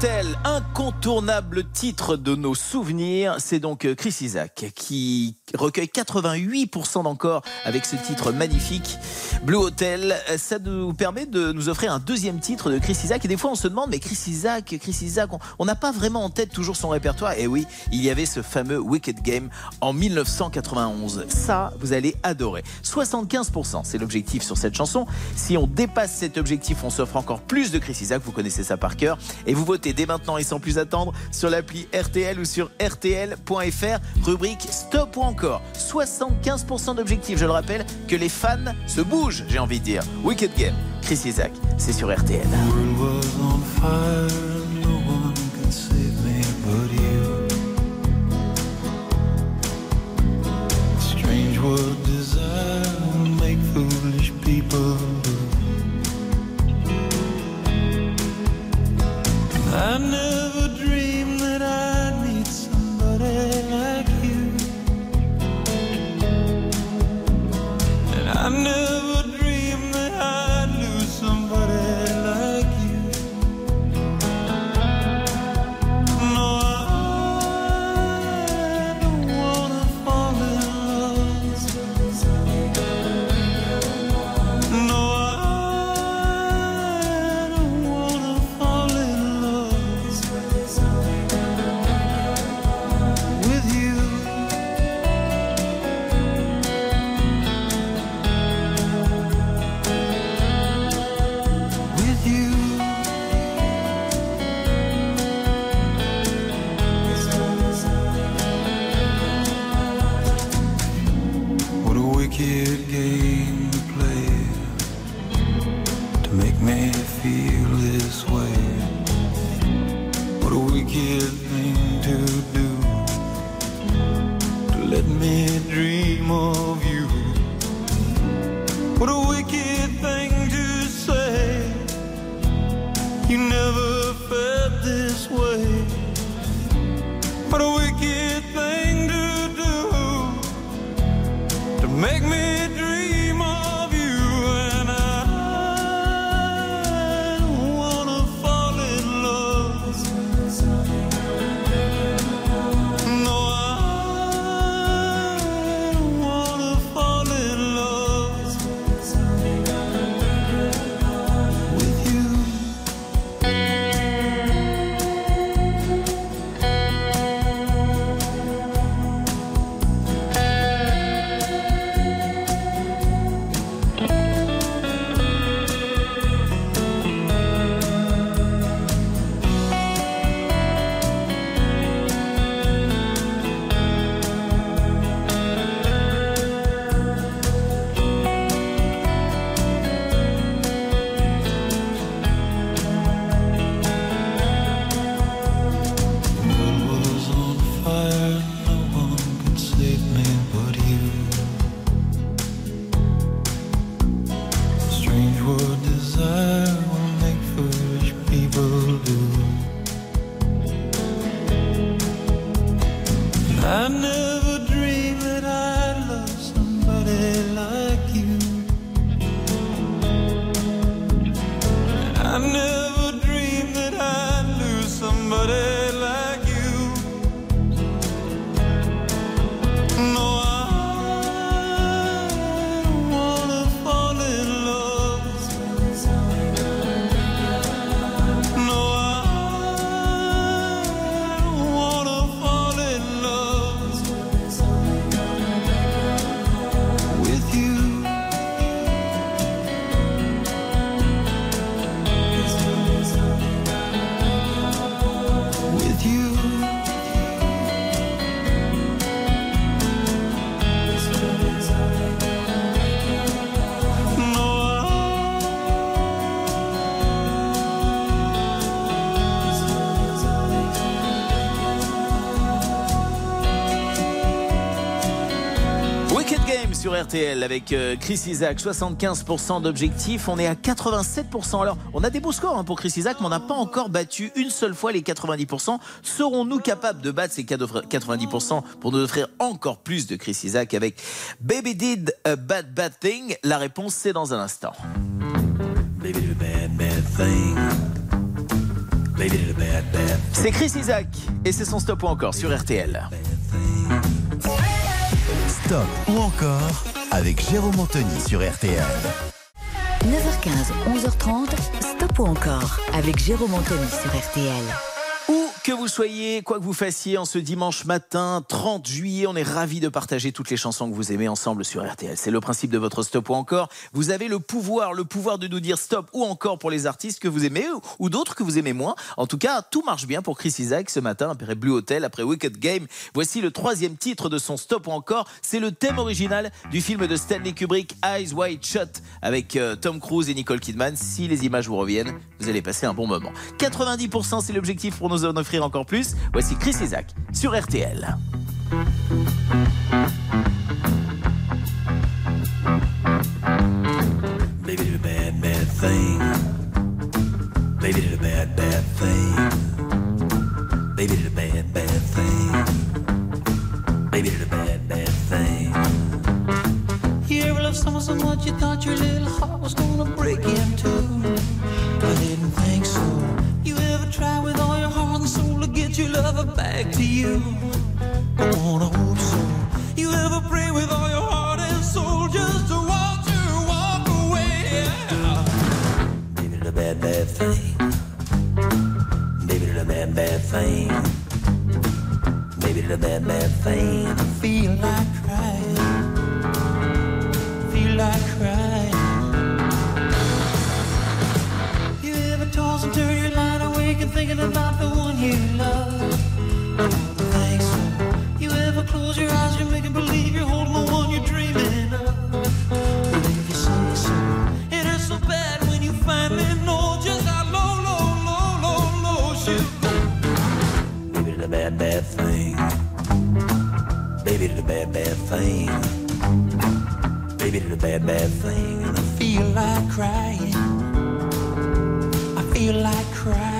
Blue Hotel,
incontournable titre de nos souvenirs, c'est donc euh, Chris Isaac qui recueille 88% d'encore avec ce titre magnifique. Blue Hotel, euh, ça nous permet de nous offrir un deuxième titre de Chris Isaac et des fois on se demande mais Chris Isaac, Chris Isaac, on n'a pas vraiment en tête toujours son répertoire. Et oui, il y avait ce fameux Wicked Game en 1991. Ça, vous allez adorer. 75%, c'est l'objectif sur cette chanson. Si on dépasse cet objectif, on s'offre encore plus de Chris Isaac, vous connaissez ça par cœur. Et vous votez dès maintenant et sans plus attendre sur l'appli RTL ou sur RTL.fr, rubrique Stop ou encore. 75% d'objectifs, je le rappelle, que les fans se bougent, j'ai envie de dire. Wicked Game, Chris Isaac, c'est sur RTL. Sur RTL avec euh, Chris Isaac, 75% d'objectifs. On est à 87%. Alors, on a des beaux scores hein, pour Chris Isaac, mais on n'a pas encore battu une seule fois les 90%. Serons-nous capables de battre ces 90% pour nous offrir encore plus de Chris Isaac avec Baby Did a Bad Bad Thing La réponse, c'est dans un instant. Baby did a bad bad thing. Baby did a bad bad C'est Chris Isaac et c'est son stop ou encore sur RTL.
Stop ou encore avec Jérôme Anthony sur RTL.
9h15, 11h30, stop ou encore avec Jérôme Anthony sur RTL.
Que vous soyez, quoi que vous fassiez en ce dimanche matin 30 juillet, on est ravis de partager toutes les chansons que vous aimez ensemble sur RTL. C'est le principe de votre stop ou encore. Vous avez le pouvoir, le pouvoir de nous dire stop ou encore pour les artistes que vous aimez ou, ou d'autres que vous aimez moins. En tout cas, tout marche bien pour Chris Isaac ce matin après Blue Hotel, après Wicked Game. Voici le troisième titre de son stop ou encore. C'est le thème original du film de Stanley Kubrick, Eyes Wide Shut, avec euh, Tom Cruise et Nicole Kidman. Si les images vous reviennent, vous allez passer un bon moment. 90% c'est l'objectif pour nous en offrir encore plus. Voici Chris Isaac sur RTL. Baby bad, bad thing. Baby did a bad, bad thing. Baby did a bad, bad thing.
Try with all your heart and soul to get your lover back to you? I hope so. You ever pray with all your heart and soul just to watch her walk away? Maybe the bad, bad thing. Maybe the bad, bad thing. Maybe the bad, bad thing. I feel like crying. Feel like crying. You ever toss and turn awake and thinking about the one you love? Thanks. You ever close your eyes, you're making believe you're holding the one you're dreaming of? Well, if you say so, it hurts so bad when you finally know just how low, low, low, low, low she'll go. Maybe the bad, bad thing. Baby, the bad, bad thing. Baby, the bad, bad thing. And I feel like crying. I feel like crying.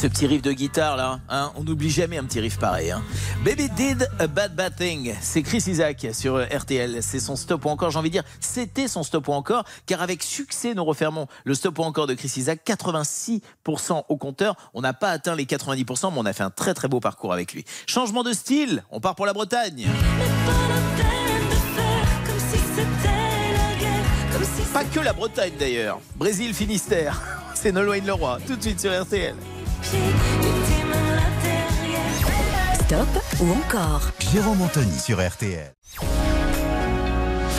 Ce petit riff de guitare là, hein, on n'oublie jamais un petit riff pareil. Hein. Baby did a bad bad thing. C'est Chris Isaac sur euh, RTL. C'est son stop ou encore, j'ai envie de dire, c'était son stop ou encore, car avec succès, nous refermons le stop ou encore de Chris Isaac. 86% au compteur. On n'a pas atteint les 90%, mais on a fait un très très beau parcours avec lui. Changement de style, on part pour la Bretagne. Pas que la Bretagne d'ailleurs. Brésil, Finistère. C'est Nolwenn Leroy, tout de suite sur RTL.
Stop ou encore
Jérôme Anthony sur RTL.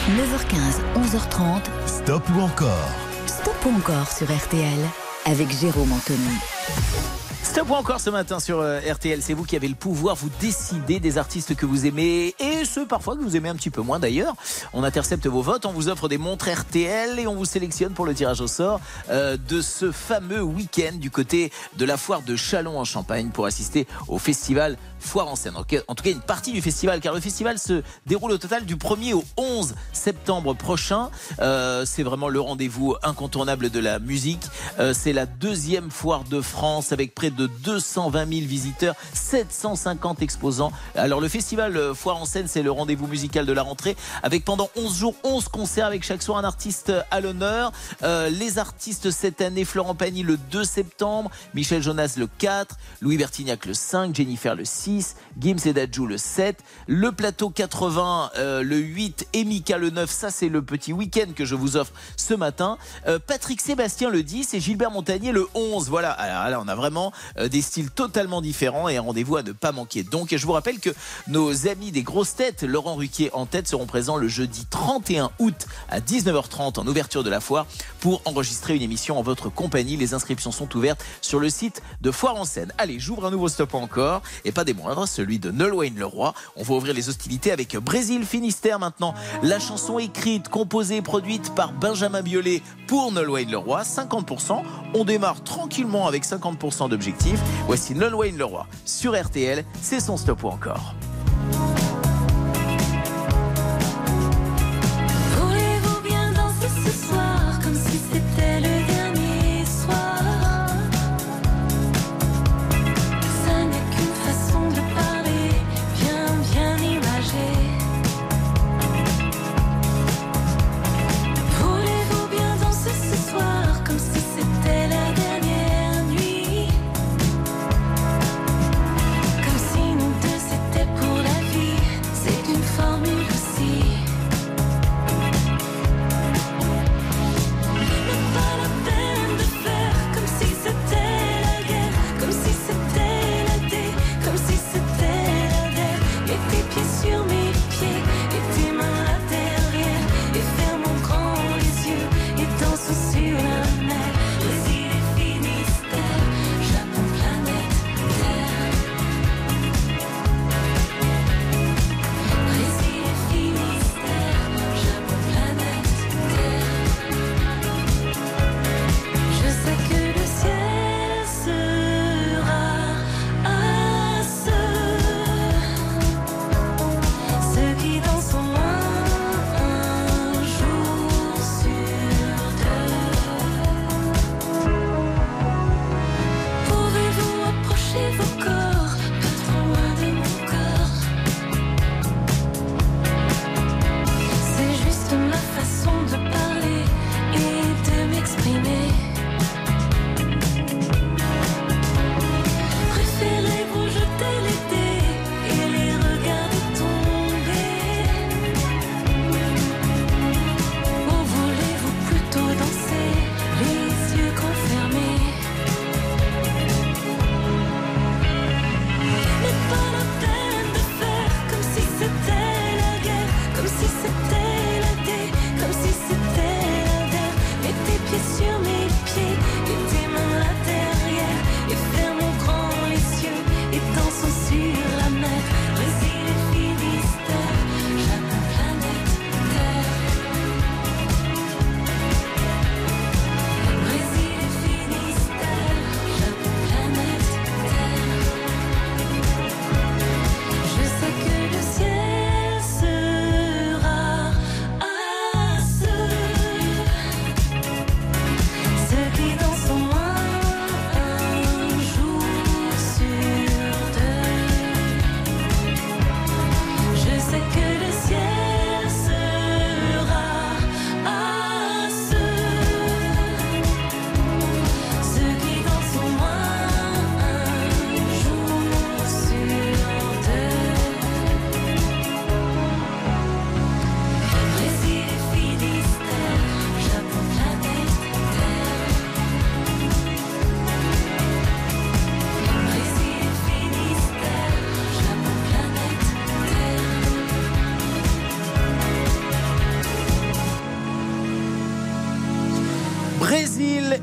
9h15, 11h30.
Stop ou encore
Stop ou encore sur RTL avec Jérôme Anthony.
Stop encore ce matin sur euh, RTL, c'est vous qui avez le pouvoir, vous décidez des artistes que vous aimez et ceux parfois que vous aimez un petit peu moins d'ailleurs. On intercepte vos votes, on vous offre des montres RTL et on vous sélectionne pour le tirage au sort euh, de ce fameux week-end du côté de la foire de Chalon en Champagne pour assister au festival Foire en scène. En tout cas- une partie du festival, car le festival se déroule au total du 1er au 11 septembre prochain. Euh, c'est vraiment le rendez-vous incontournable de la musique. Euh, c'est la deuxième foire de France avec près de 220 000 visiteurs, 750 exposants. Alors le festival euh, Foire en scène, c'est le rendez-vous musical de la rentrée avec pendant 11 jours 11 concerts avec chaque soir un artiste à l'honneur. Les artistes cette année, Florent Pagny le 2 septembre, Michel Jonas le 4, Louis Bertignac le 5, Jennifer le 6, Gims et Dadju le 7, le plateau 80 euh, le 8 et Mika le 9. Ça c'est le petit week-end que je vous offre ce matin. Euh, Patrick Sébastien le 10 et Gilbert Montagnier le 11. Voilà, alors là on a vraiment euh, des styles totalement différents et un rendez-vous à ne pas manquer. Donc je vous rappelle que nos amis des grosses têtes, Laurent Ruquier en tête, seront présents le jeudi 31 août à 19h30 en ouverture de la foire pour enregistrer une émission en votre compagnie. Les inscriptions sont ouvertes sur le site de Foire en Seine. Allez, j'ouvre un nouveau stop encore et pas des celui de Nolwenn Leroy. On va ouvrir les hostilités avec Brésil Finistère maintenant. La chanson écrite, composée et produite par Benjamin Biolay pour Nolwenn Leroy, 50%. On démarre tranquillement avec 50% d'objectifs. Voici Nolwenn Leroy sur RTL, c'est son stop ou encore.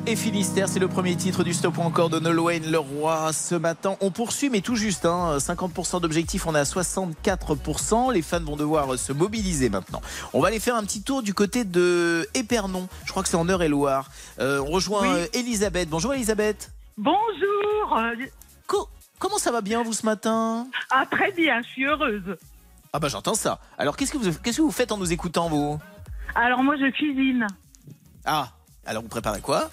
Et Finistère, c'est le premier titre du stop ou encore de Nolwenn Leroy ce matin. On poursuit, mais tout juste, hein, 50% d'objectifs, on est à 64%. Les fans vont devoir se mobiliser maintenant. On va aller faire un petit tour du côté de Épernon. Je crois que c'est en Eure-et-Loire. Euh, on rejoint
Oui.
euh, Elisabeth. Bonjour Elisabeth.
Bonjour. euh,
Co- comment ça va bien vous ce matin?
Ah, très bien, je suis heureuse.
Ah bah j'entends ça. Alors qu'est-ce que vous qu'est-ce que vous faites en nous écoutant vous?
Alors, moi, je cuisine.
Ah, alors vous préparez quoi?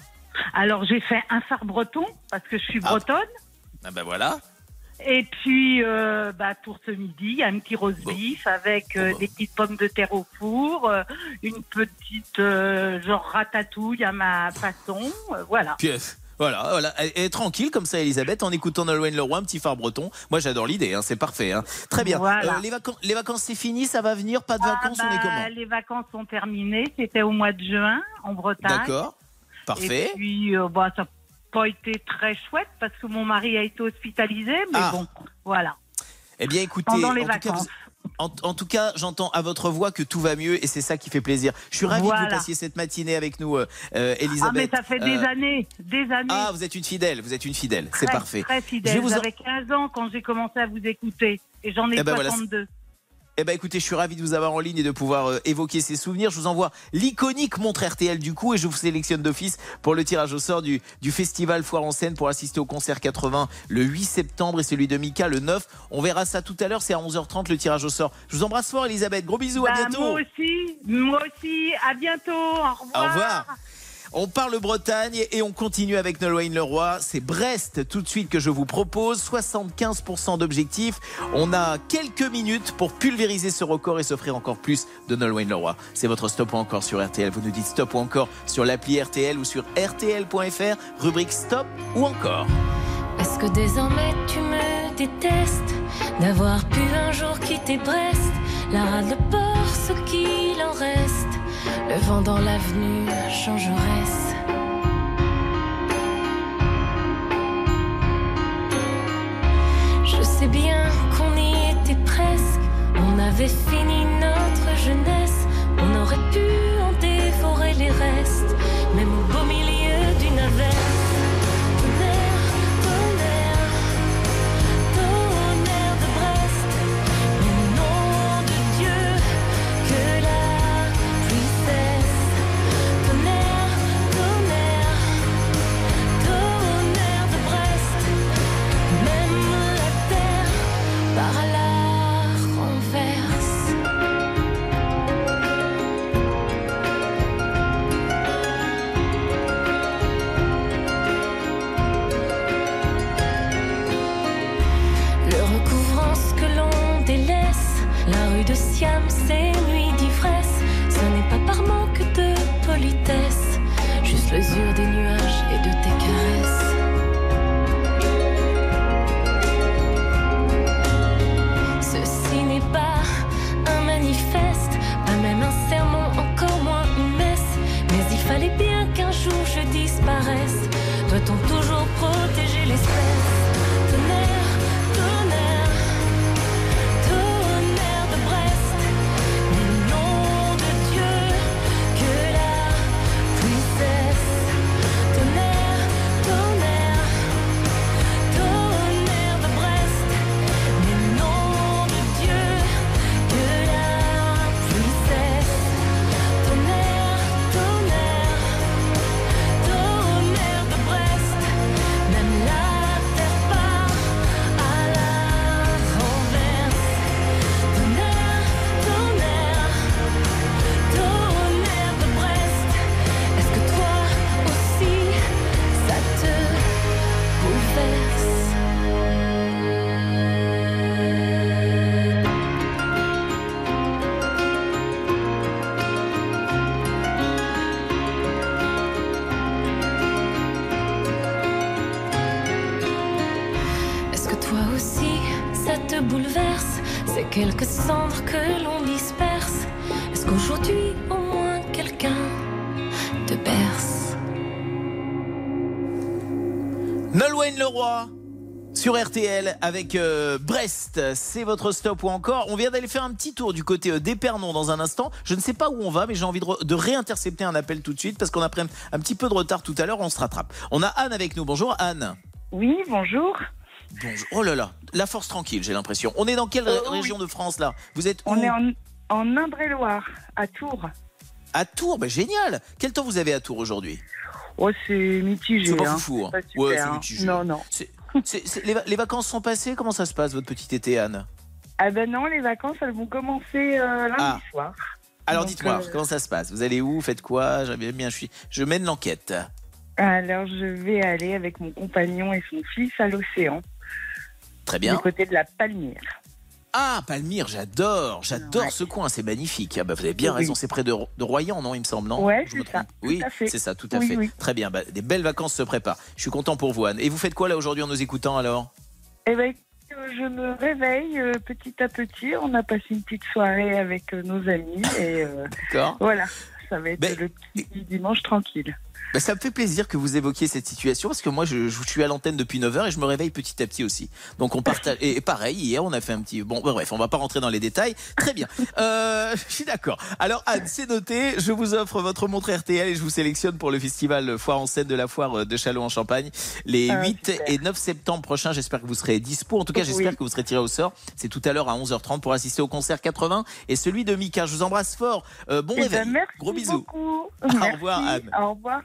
Alors, j'ai fait un phare breton parce que je suis
Ah.
bretonne.
Ah bah voilà.
Et puis, euh, bah, pour ce midi, un petit roast
Bon.
beef avec euh,
Bon, bah.
des petites pommes de terre au four, euh, une petite genre ratatouille à ma façon. voilà.
Puis, voilà, voilà. Est tranquille comme ça, Elisabeth, en écoutant Nolwenn Leroy, un petit phare breton. Moi, j'adore l'idée, hein, c'est parfait. hein. Très bien.
Voilà.
Euh, les, vacances, les vacances, c'est fini, ça va venir, pas de
Ah,
vacances, on est
bah,
comment?
les vacances sont terminées. C'était au mois de juin en Bretagne.
D'accord, parfait.
Et puis, euh, bah, ça n'a pas été très chouette parce que mon mari a été hospitalisé, mais
Ah.
bon, voilà.
Eh bien, écoutez,
Pendant les
en, tout cas,
vacances.
vous- en, en tout cas, j'entends à votre voix que tout va mieux et c'est ça qui fait plaisir. Je suis ravi que vous passiez cette matinée avec nous, euh, Elisabeth.
Ah, mais ça fait des
Euh,
années, des années.
Ah, vous êtes une fidèle, vous êtes une fidèle, c'est parfait.
Très fidèle.
vais vous en-
J'avais 15 ans quand j'ai commencé à vous écouter. Et j'en ai
Eh ben voilà,
62.
Eh ben écoutez, je suis ravi de vous avoir en ligne et de pouvoir euh, évoquer ces souvenirs. Je vous envoie l'iconique montre RTL du coup et je vous sélectionne d'office pour le tirage au sort du, du festival Foire en scène pour assister au concert 80 le 8 septembre et celui de Mika le 9. On verra ça tout à l'heure, c'est à 11h30 le tirage au sort. Je vous embrasse fort Elisabeth, gros bisous, à
Bah,
bientôt.
moi aussi, moi aussi. À bientôt. Au revoir.
Au revoir. On parle Bretagne et on continue avec Nolwenn Leroy. C'est Brest tout de suite que je vous propose. 75% d'objectifs. On a quelques minutes pour pulvériser ce record et s'offrir encore plus de Nolwenn Leroy. C'est votre stop ou encore sur RTL. Vous nous dites stop ou encore sur l'appli RTL ou sur RTL.fr. Rubrique stop ou encore.
Est-ce que désormais tu me détestes d'avoir pu un jour quitter Brest La rade, le port, ce qu'il en reste, le vent dans l'avenue changeresse. Je sais bien qu'on y était presque, on avait fini notre jeunesse, on aurait pu en dévorer les restes, la rue
Sur RTL avec euh, Brest, c'est votre stop ou encore? On vient d'aller faire un petit tour du côté euh, d'Épernon dans un instant. Je ne sais pas où on va, mais j'ai envie de, réintercepter un appel tout de suite parce qu'on a pris un, un petit peu de retard tout à l'heure. On se rattrape. On a Anne avec nous. Bonjour Anne.
Oui, bonjour.
Bonjour. Oh là là, la force tranquille, j'ai l'impression. On est dans quelle
Euh,
ré- région de France là? Vous êtes
On est en, en Indre-et-Loire, à Tours.
À Tours, bah, génial. Quel temps vous avez à Tours aujourd'hui?
Oh, c'est mitigé.
C'est pas
hein.
foufou. hein. Ouais,
hein.
mitigé.
Non, non.
Les, va- les vacances sont passées? Comment ça se passe votre petit été Anne?
Ah ben non, les vacances, elles vont commencer euh, lundi
Ah.
soir.
Alors dites-moi,
euh,
comment ça se passe? Vous allez où? Faites quoi? Bien, je suis, je mène l'enquête.
Alors, je vais aller avec mon compagnon et son fils à l'océan,
Très
du
bien.
côté de la Palmyre.
Ah, Palmyre, j'adore, j'adore
Ouais.
ce coin, c'est magnifique. Ah bah, vous avez bien
Oui.
raison, c'est près de, de Royan, non, il me semble, non
Ouais,
Je me
ça,
Oui,
tout à fait.
c'est ça, tout à
Oui,
fait.
oui.
Très bien, bah, des belles vacances se préparent. Je suis content pour vous, Anne. Et vous faites quoi là aujourd'hui en nous écoutant alors?
Eh ben, euh, je me réveille euh, petit à petit. On a passé une petite soirée avec euh, nos amis et euh,
D'accord.
voilà, ça va être
Ben,
le petit dimanche tranquille.
Bah, ça me fait plaisir que vous évoquiez cette situation parce que moi je, je suis à l'antenne depuis 9h et je me réveille petit à petit aussi. Donc on partage et, et pareil hier on a fait un petit bon bah, bref on va pas rentrer dans les détails. Très bien. Euh, je suis d'accord. Alors Anne c'est noté. Je vous offre votre montre RTL et je vous sélectionne pour le festival Foire en scène de la foire de Châlons en Champagne les
Ah,
8
super.
et 9 septembre prochains. J'espère que vous serez dispo. En tout cas j'espère
Oui.
que vous serez tiré au sort. C'est tout à l'heure à 11h30 pour assister au concert 80 et celui de Mika. Je vous embrasse fort. Euh, bon
Eh ben,
réveil.
merci
Gros bisous.
beaucoup.
Au revoir, Anne.
Au revoir.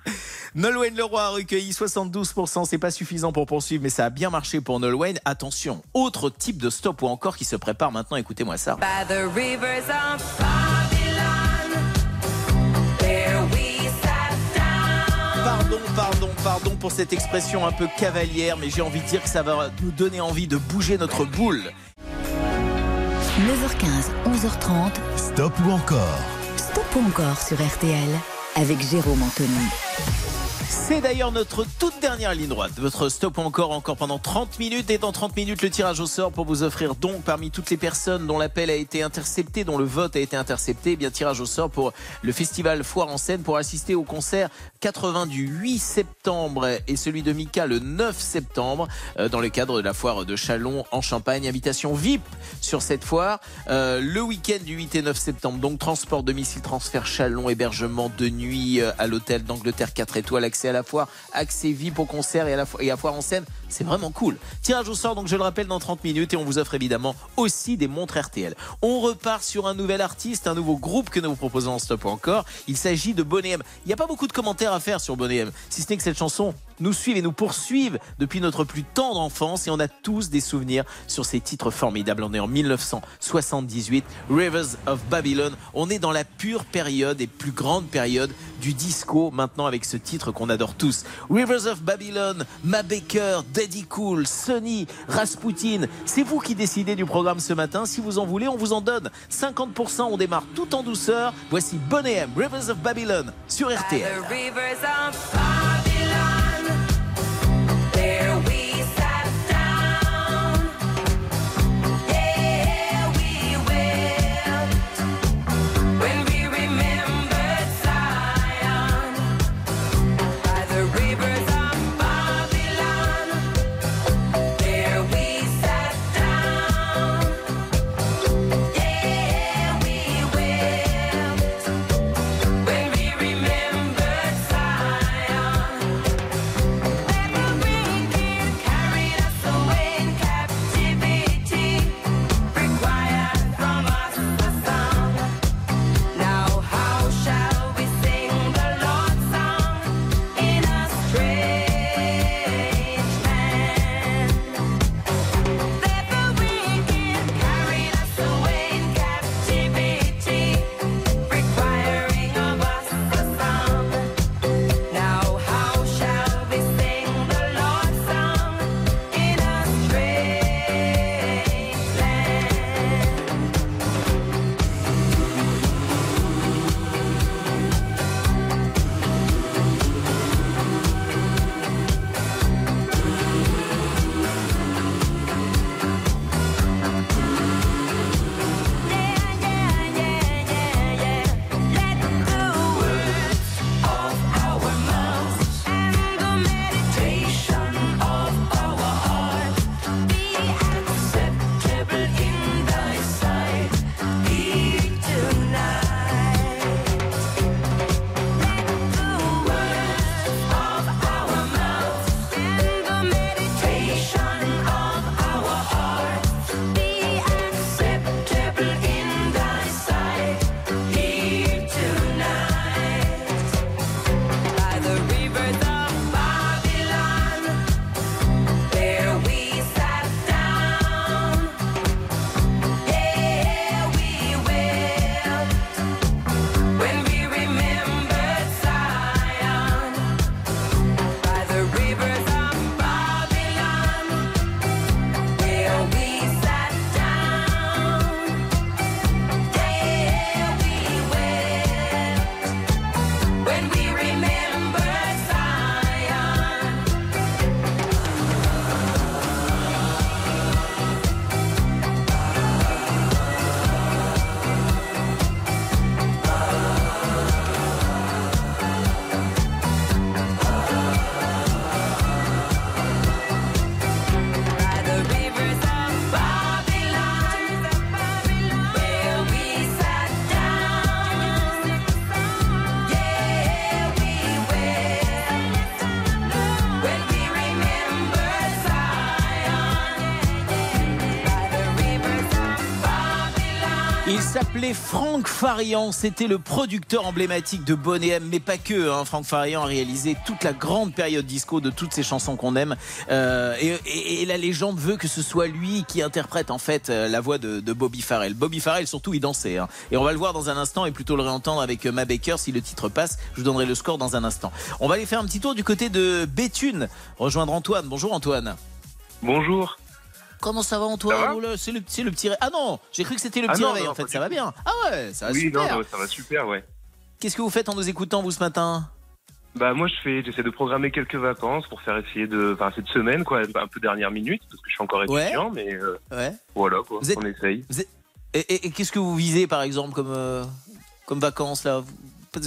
Nolwenn Leroy a recueilli 72%, c'est pas suffisant pour poursuivre, mais ça a bien marché pour Nolwenn. Attention, autre type de stop ou encore qui se prépare maintenant, écoutez-moi ça.
By the rivers of Babylon, there we sat down.
Pardon, pardon, pardon pour cette expression un peu cavalière, mais j'ai envie de dire que ça va nous donner envie de bouger notre boule.
9h15, 11h30.
Stop ou encore?
Stop ou encore sur RTL avec Jérôme Anthony.
C'est d'ailleurs notre toute dernière ligne droite. Votre stop encore encore pendant 30 minutes et dans 30 minutes le tirage au sort pour vous offrir donc parmi toutes les personnes dont l'appel a été intercepté, dont le vote a été intercepté, eh bien tirage au sort pour le festival Foire en scène pour assister au concert 80 du 8 septembre et celui de Mika le 9 septembre euh, dans le cadre de la foire de Chalon en Champagne. Invitation VIP sur cette foire. Euh, le week-end du 8 et 9 septembre, donc transport, domicile, transfert, Chalon, hébergement de nuit euh, à l'hôtel d'Angleterre 4 étoiles, accès à la foire, accès VIP au concert et à la foire en scène. C'est vraiment cool. Tirage au sort, donc je le rappelle, dans 30 minutes et on vous offre évidemment aussi des montres RTL. On repart sur un nouvel artiste, un nouveau groupe que nous vous proposons en stop encore. Il s'agit de Bonnet M. Il n'y a pas beaucoup de commentaires à faire sur Bonnet M, si ce n'est que cette chanson nous suivent et nous poursuivent depuis notre plus tendre enfance et on a tous des souvenirs sur ces titres formidables. On est en 1978, Rivers of Babylon. On est dans la pure période et plus grande période du disco maintenant avec ce titre qu'on adore tous. Rivers of Babylon, Ma Baker, Daddy Cool, Sonny, Rasputin. C'est vous qui décidez du programme ce matin. Si vous en voulez, on vous en donne 50%. On démarre tout en douceur. Voici Bonnet M, Rivers of Babylon sur
By
RTL.
the rivers of Babylon,
Franck Farian. C'était le producteur emblématique de Bonnet M, mais pas que. Hein. Franck Farian a réalisé toute la grande période disco de toutes ces chansons qu'on aime. Euh, et, la légende veut que ce soit lui qui interprète en fait euh, la voix de, de Bobby Farrell. Bobby Farrell surtout il dansait. hein. Et on va le voir dans un instant et plutôt le réentendre avec euh, Ma Baker si le titre passe. Je vous donnerai le score dans un instant. On va aller faire un petit tour du côté de Béthune. Rejoindre Antoine. Bonjour Antoine.
Bonjour.
Comment ça va Antoine Oh C'est le, le petit Ah non, j'ai cru que c'était le
Ah
petit
non,
réveil
non,
en fait. Ça va bien. Ah ouais, ça va
oui,
super.
non, ça va super, ouais.
Qu'est-ce que vous faites en nous écoutant vous ce matin?
Bah moi je fais, j'essaie de programmer quelques vacances pour faire essayer de, enfin cette semaine quoi, un peu dernière minute parce que je suis encore
Ouais.
étudiant, mais euh,
Ouais.
voilà quoi,
êtes-
on essaye.
Êtes- Et, et- et qu'est-ce que vous visez par exemple comme, euh, comme vacances là?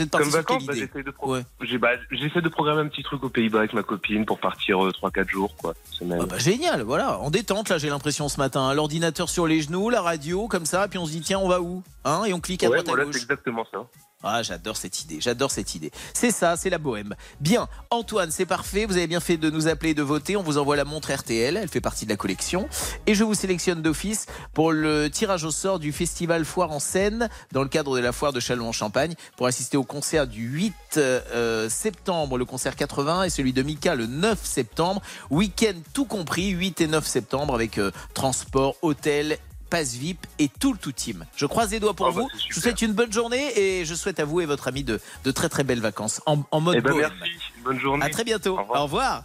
Êtes parti sur
bah,
idée
j'essaie de, pro- j'ai- bah, j'essaie de programmer un petit truc aux Pays-Bas avec ma copine pour partir 3-4 jours quoi.
Ah bah, génial, voilà, en détente là j'ai l'impression ce matin. L'ordinateur sur les genoux, la radio comme ça, puis on se dit tiens on va où? Hein Et on clique à
ouais,
droite
voilà,
à
c'est
gauche.
exactement ça.
Ah, j'adore cette idée, j'adore cette idée. C'est ça, c'est la bohème. Bien, Antoine, c'est parfait, vous avez bien fait de nous appeler et de voter. On vous envoie la montre RTL, elle fait partie de la collection. Et je vous sélectionne d'office pour le tirage au sort du festival Foire en Seine, dans le cadre de la foire de Châlons-en-Champagne, pour assister au concert du 8 euh, septembre, le concert 80, et celui de Mika le 9 septembre. Week-end tout compris, 8 et 9 septembre, avec euh, transport, hôtel passe VIP et tout le tout team. Je croise les doigts pour
Ah bah,
vous. Je vous souhaite une bonne journée et je souhaite à vous et votre ami de, de très très belles vacances en, en mode
Eh ben merci, bonne journée.
À très bientôt.
Au revoir.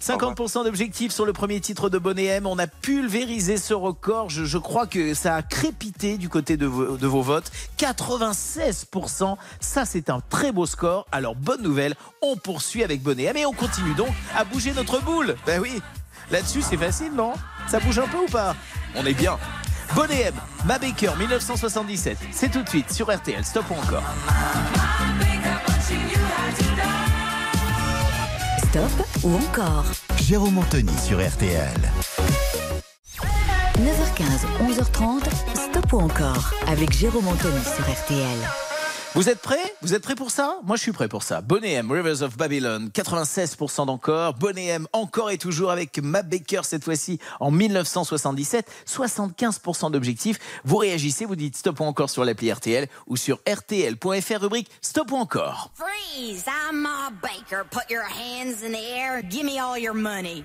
50% d'objectifs sur le premier titre de Bonnet M. On a pulvérisé ce record. Je, je crois que ça a crépité du côté de vos, de vos votes. 96%. Ça, c'est un très beau score. Alors, bonne nouvelle. On poursuit avec Bonnet M et on continue donc à bouger notre boule. Ben oui. Là-dessus, c'est facile, non? Ça bouge un peu ou pas? On est bien. Bonnet M, Ma Baker, 1977. C'est tout de suite sur RTL. Stop ou encore?
Stop ou encore?
Jérôme Anthony sur RTL.
9h15, 11h30, Stop ou encore? Avec Jérôme Anthony sur RTL.
Vous êtes prêts? Vous êtes prêts pour ça? Moi, je suis prêt pour ça. Bonnet M, Rivers of Babylon, 96% d'encore. Bonnet M, encore et toujours avec Ma Baker, cette fois-ci en 1977. 75% d'objectifs. Vous réagissez, vous dites stop ou encore sur l'appli RTL ou sur RTL.fr, rubrique stop ou encore.
Freeze! I'm Ma Baker. Put your hands in the air. Give me all your money.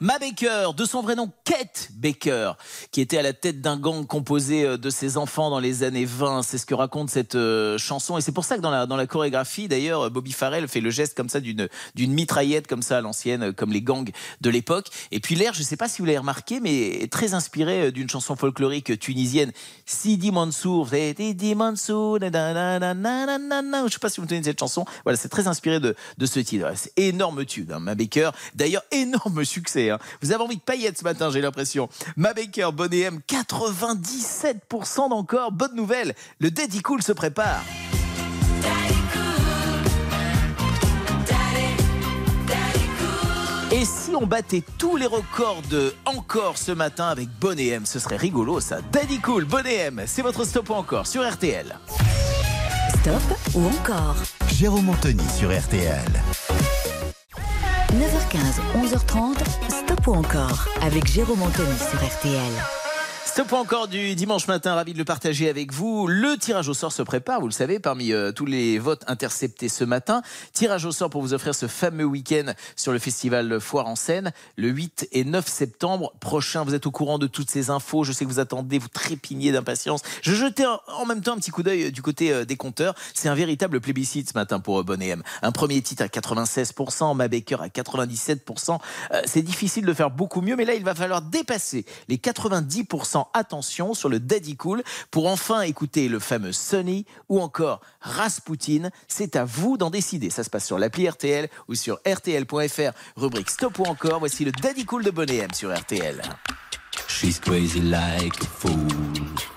Ma Baker, de son vrai nom Kate Baker, qui était à la tête d'un gang composé euh, de ses enfants dans les années 20. C'est ce que raconte cette euh, chanson. Et c'est pour ça que dans la, dans la chorégraphie, d'ailleurs, euh, Bobby Farrell fait le geste comme ça d'une mitraillette comme ça à l'ancienne, comme les gangs de l'époque. Et puis l'air, je ne sais pas si vous l'avez remarqué, mais très inspiré d'une chanson folklorique tunisienne, Sidi Mansour. Sidi Mansour, je ne sais pas si vous tenez cette chanson. Voilà, c'est très inspiré de, de ce titre. C'est énorme tube, hein, Ma Baker. D'ailleurs, énorme succès. hein. Vous avez envie de paillettes ce matin, j'ai l'impression. Ma Baker, Bonnet M, 97% d'encore. Bonne nouvelle, le Daddy Cool se prépare. Et si on battait tous les records de encore ce matin avec Bonnet M, ce serait rigolo ça. Daddy Cool, Bonnet M, c'est votre stop ou encore sur RTL.
Stop ou encore
Jérôme Anthony sur RTL.
9h15, 11h30, stop ou encore avec Jérôme Anthony sur RTL.
Stop encore du dimanche matin, ravi de le partager avec vous. Le tirage au sort se prépare, vous le savez, parmi euh, tous les votes interceptés ce matin. Tirage au sort pour vous offrir ce fameux week-end sur le festival Foire en Seine, le 8 et 9 septembre prochain. Vous êtes au courant de toutes ces infos. Je sais que vous attendez, vous trépignez d'impatience. Je jetais en- même temps un petit coup d'œil du côté euh, des compteurs. C'est un véritable plébiscite ce matin pour euh, Bonnet M. Un premier titre à 96%, Ma Baker à 97%. Euh, C'est difficile de faire beaucoup mieux, mais là, il va falloir dépasser les 90%. Attention sur le Daddy Cool pour enfin écouter le fameux Sunny ou encore Rasputin. C'est à vous d'en décider. Ça se passe sur l'appli RTL ou sur RTL.fr, rubrique Stop ou encore. Voici le Daddy Cool de Bonnet M sur RTL.
She's crazy like fool.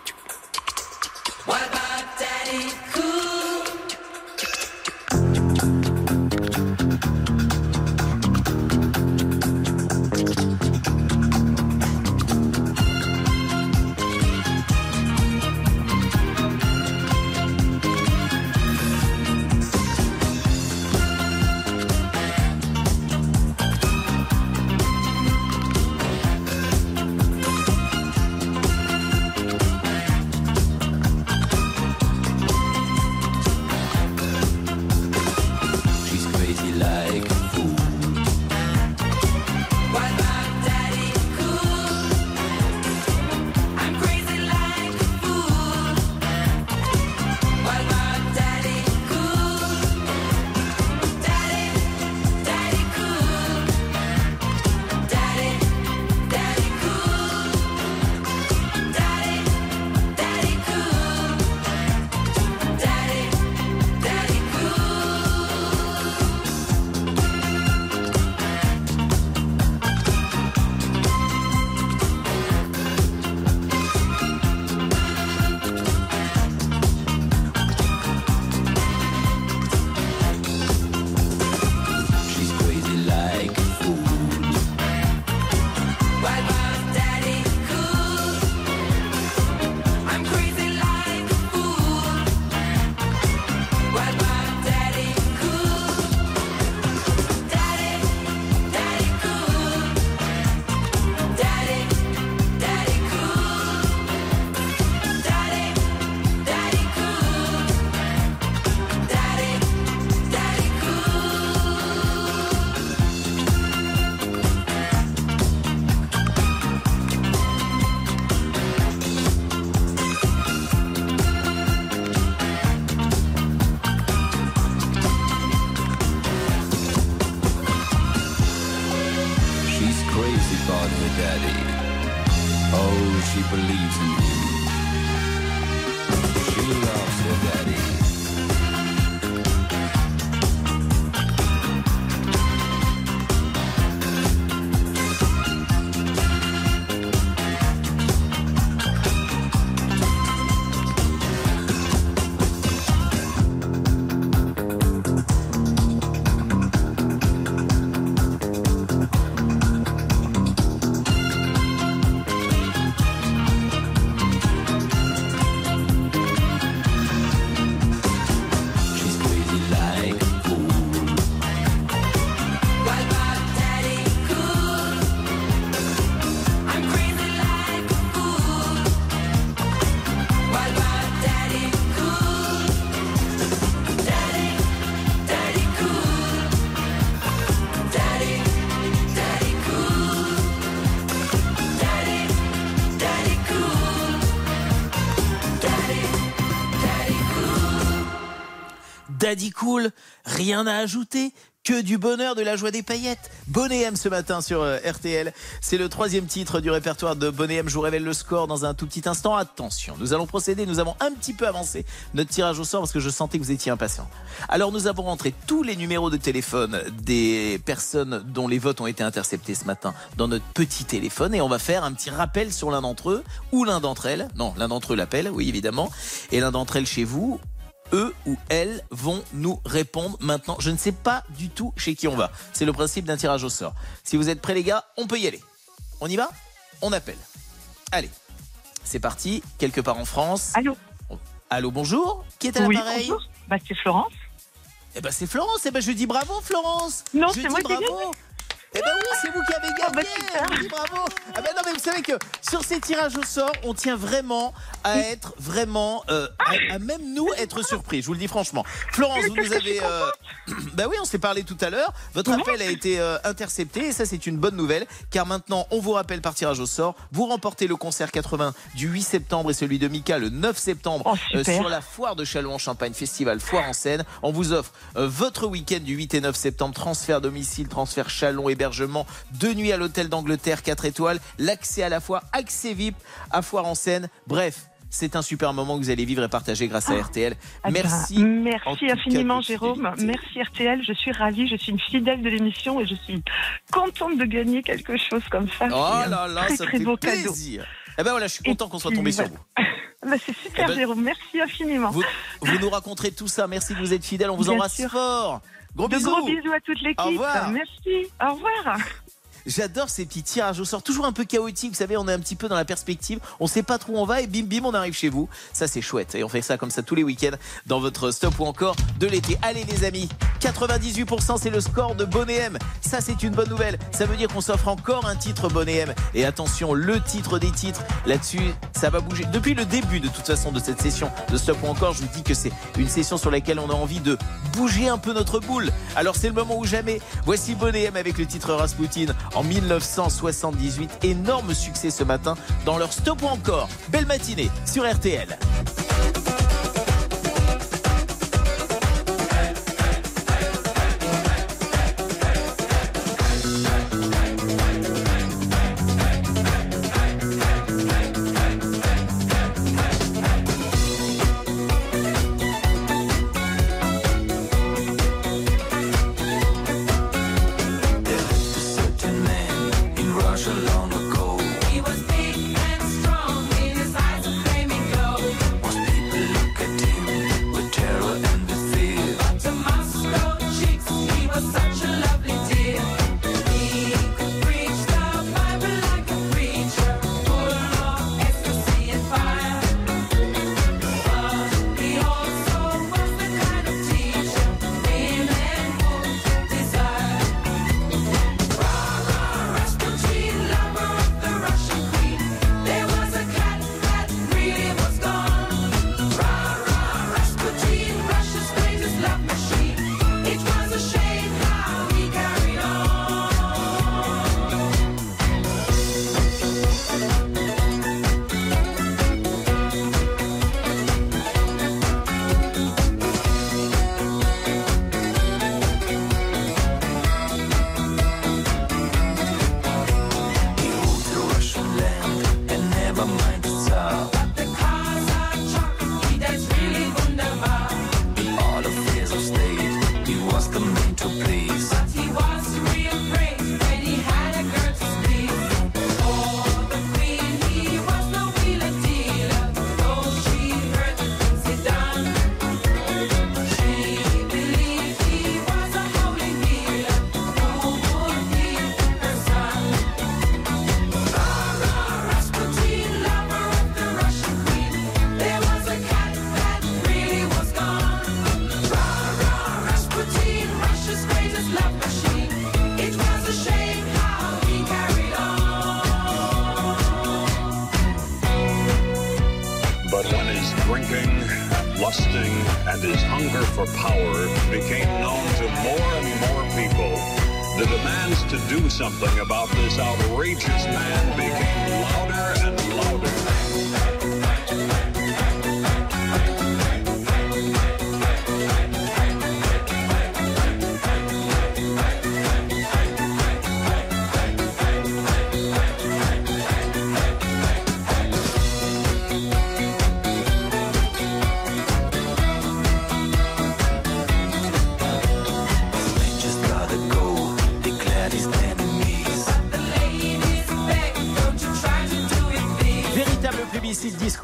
Rien à ajouter. Que du bonheur, de la joie des paillettes. Bonnet M ce matin sur euh, RTL. C'est le troisième titre du répertoire de Bonnet M. Je vous révèle le score dans un tout petit instant. Attention, nous allons procéder. Nous avons un petit peu avancé notre tirage au sort parce que je sentais que vous étiez impatient. Alors nous avons rentré tous les numéros de téléphone des personnes dont les votes ont été interceptés ce matin dans notre petit téléphone et on va faire un petit rappel sur l'un d'entre eux ou l'un d'entre elles. Non, l'un d'entre eux l'appelle, oui évidemment. Et l'un d'entre elles chez vous eux ou elles vont nous répondre maintenant. Je ne sais pas du tout chez qui on va. C'est le principe d'un tirage au sort. Si vous êtes prêts les gars, on peut y aller. On y va? On appelle. Allez, c'est parti. Quelque part en France.
Allô?
Allô, bonjour. Qui est à
Oui,
l'appareil?
bonjour. Bah, c'est Florence.
Eh ben c'est Florence. Eh ben je dis bravo Florence.
Non, c'est moi qui ai
bravo. Eh ben oui, c'est vous qui avez gagné. Je vous dis bravo. Ah ben non, mais vous savez que sur ces tirages au sort, on tient vraiment à être vraiment, euh, à, à même nous être surpris. Je vous le dis franchement. Florence, vous nous avez, euh, bah oui, on s'est parlé tout à l'heure. Votre appel a été euh, intercepté et ça c'est une bonne nouvelle car maintenant on vous rappelle par tirage au sort. Vous remportez le concert 80 du 8 septembre et celui de Mika le 9 septembre
Oh,
sur la foire de Châlons-en-Champagne Festival Foire en scène. On vous offre votre week-end du 8 et 9 septembre, transfert domicile, transfert Chalon, hébergement, deux nuits à l'hôtel d'Angleterre 4 étoiles, l'accès à la foire, accès VIP à Foire en scène. Bref. C'est un super moment que vous allez vivre et partager grâce à RTL.
Ah ben,
Merci.
Merci infiniment, Jérôme. Merci RTL. Je suis ravie. Je suis une fidèle de l'émission et je suis contente de gagner quelque chose comme ça.
Oh là là,
très,
ça me
très
fait
beau cadeau.
plaisir. Eh ben voilà, je suis content qu'on soit tombé sur vous.
Bah, c'est super,
Eh ben,
Jérôme. Merci infiniment.
Vous, vous nous raconterez tout ça. Merci de vous être fidèle. On vous
Bien
embrasse
sûr.
fort. Gros
de
bisous.
gros bisous à toute l'équipe.
Au revoir.
Merci. Au revoir.
J'adore ces petits tirages au sort, toujours un peu chaotiques. Vous savez, on est un petit peu dans la perspective. On sait pas trop où on va et bim bim, on arrive chez vous. Ça, c'est chouette. Et on fait ça comme ça tous les week-ends dans votre stop ou encore de l'été. Allez, les amis, 98%, c'est le score de Bonnet M. Ça, c'est une bonne nouvelle. Ça veut dire qu'on s'offre encore un titre Bonnet M. Et attention, le titre des titres, là-dessus, ça va bouger. Depuis le début, de toute façon, de cette session de stop ou encore, je vous dis que c'est une session sur laquelle on a envie de bouger un peu notre boule. Alors, c'est le moment ou jamais. Voici Bonnet M avec le titre Rasputin en 1978. Énorme succès ce matin dans leur stop ou encore. Belle matinée sur RTL.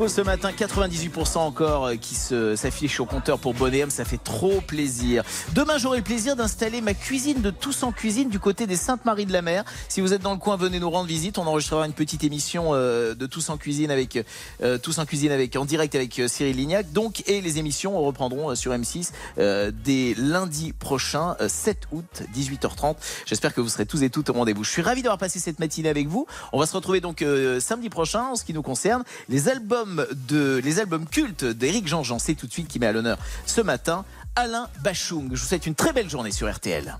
Ce matin, 98% encore euh, qui s'affiche au compteur pour Bonhomme, ça fait trop plaisir. Demain, j'aurai le plaisir d'installer ma cuisine de Tous en Cuisine du côté des Saintes-Maries de la Mer. Si vous êtes dans le coin, venez nous rendre visite. On enregistrera une petite émission euh, de Tous en Cuisine avec euh, Tous en Cuisine avec en direct avec Cyril Lignac. Donc, et les émissions reprendront sur M6 euh, dès lundi prochain, euh, 7 août, 18h30. J'espère que vous serez tous et toutes au rendez-vous. Je suis ravi d'avoir passé cette matinée avec vous. On va se retrouver donc euh, samedi prochain en ce qui nous concerne. Les albums, de, les albums cultes d'Éric Jean-Jean, c'est tout de suite qui met à l'honneur ce matin Alain Bachung. Je vous souhaite une très belle journée sur RTL.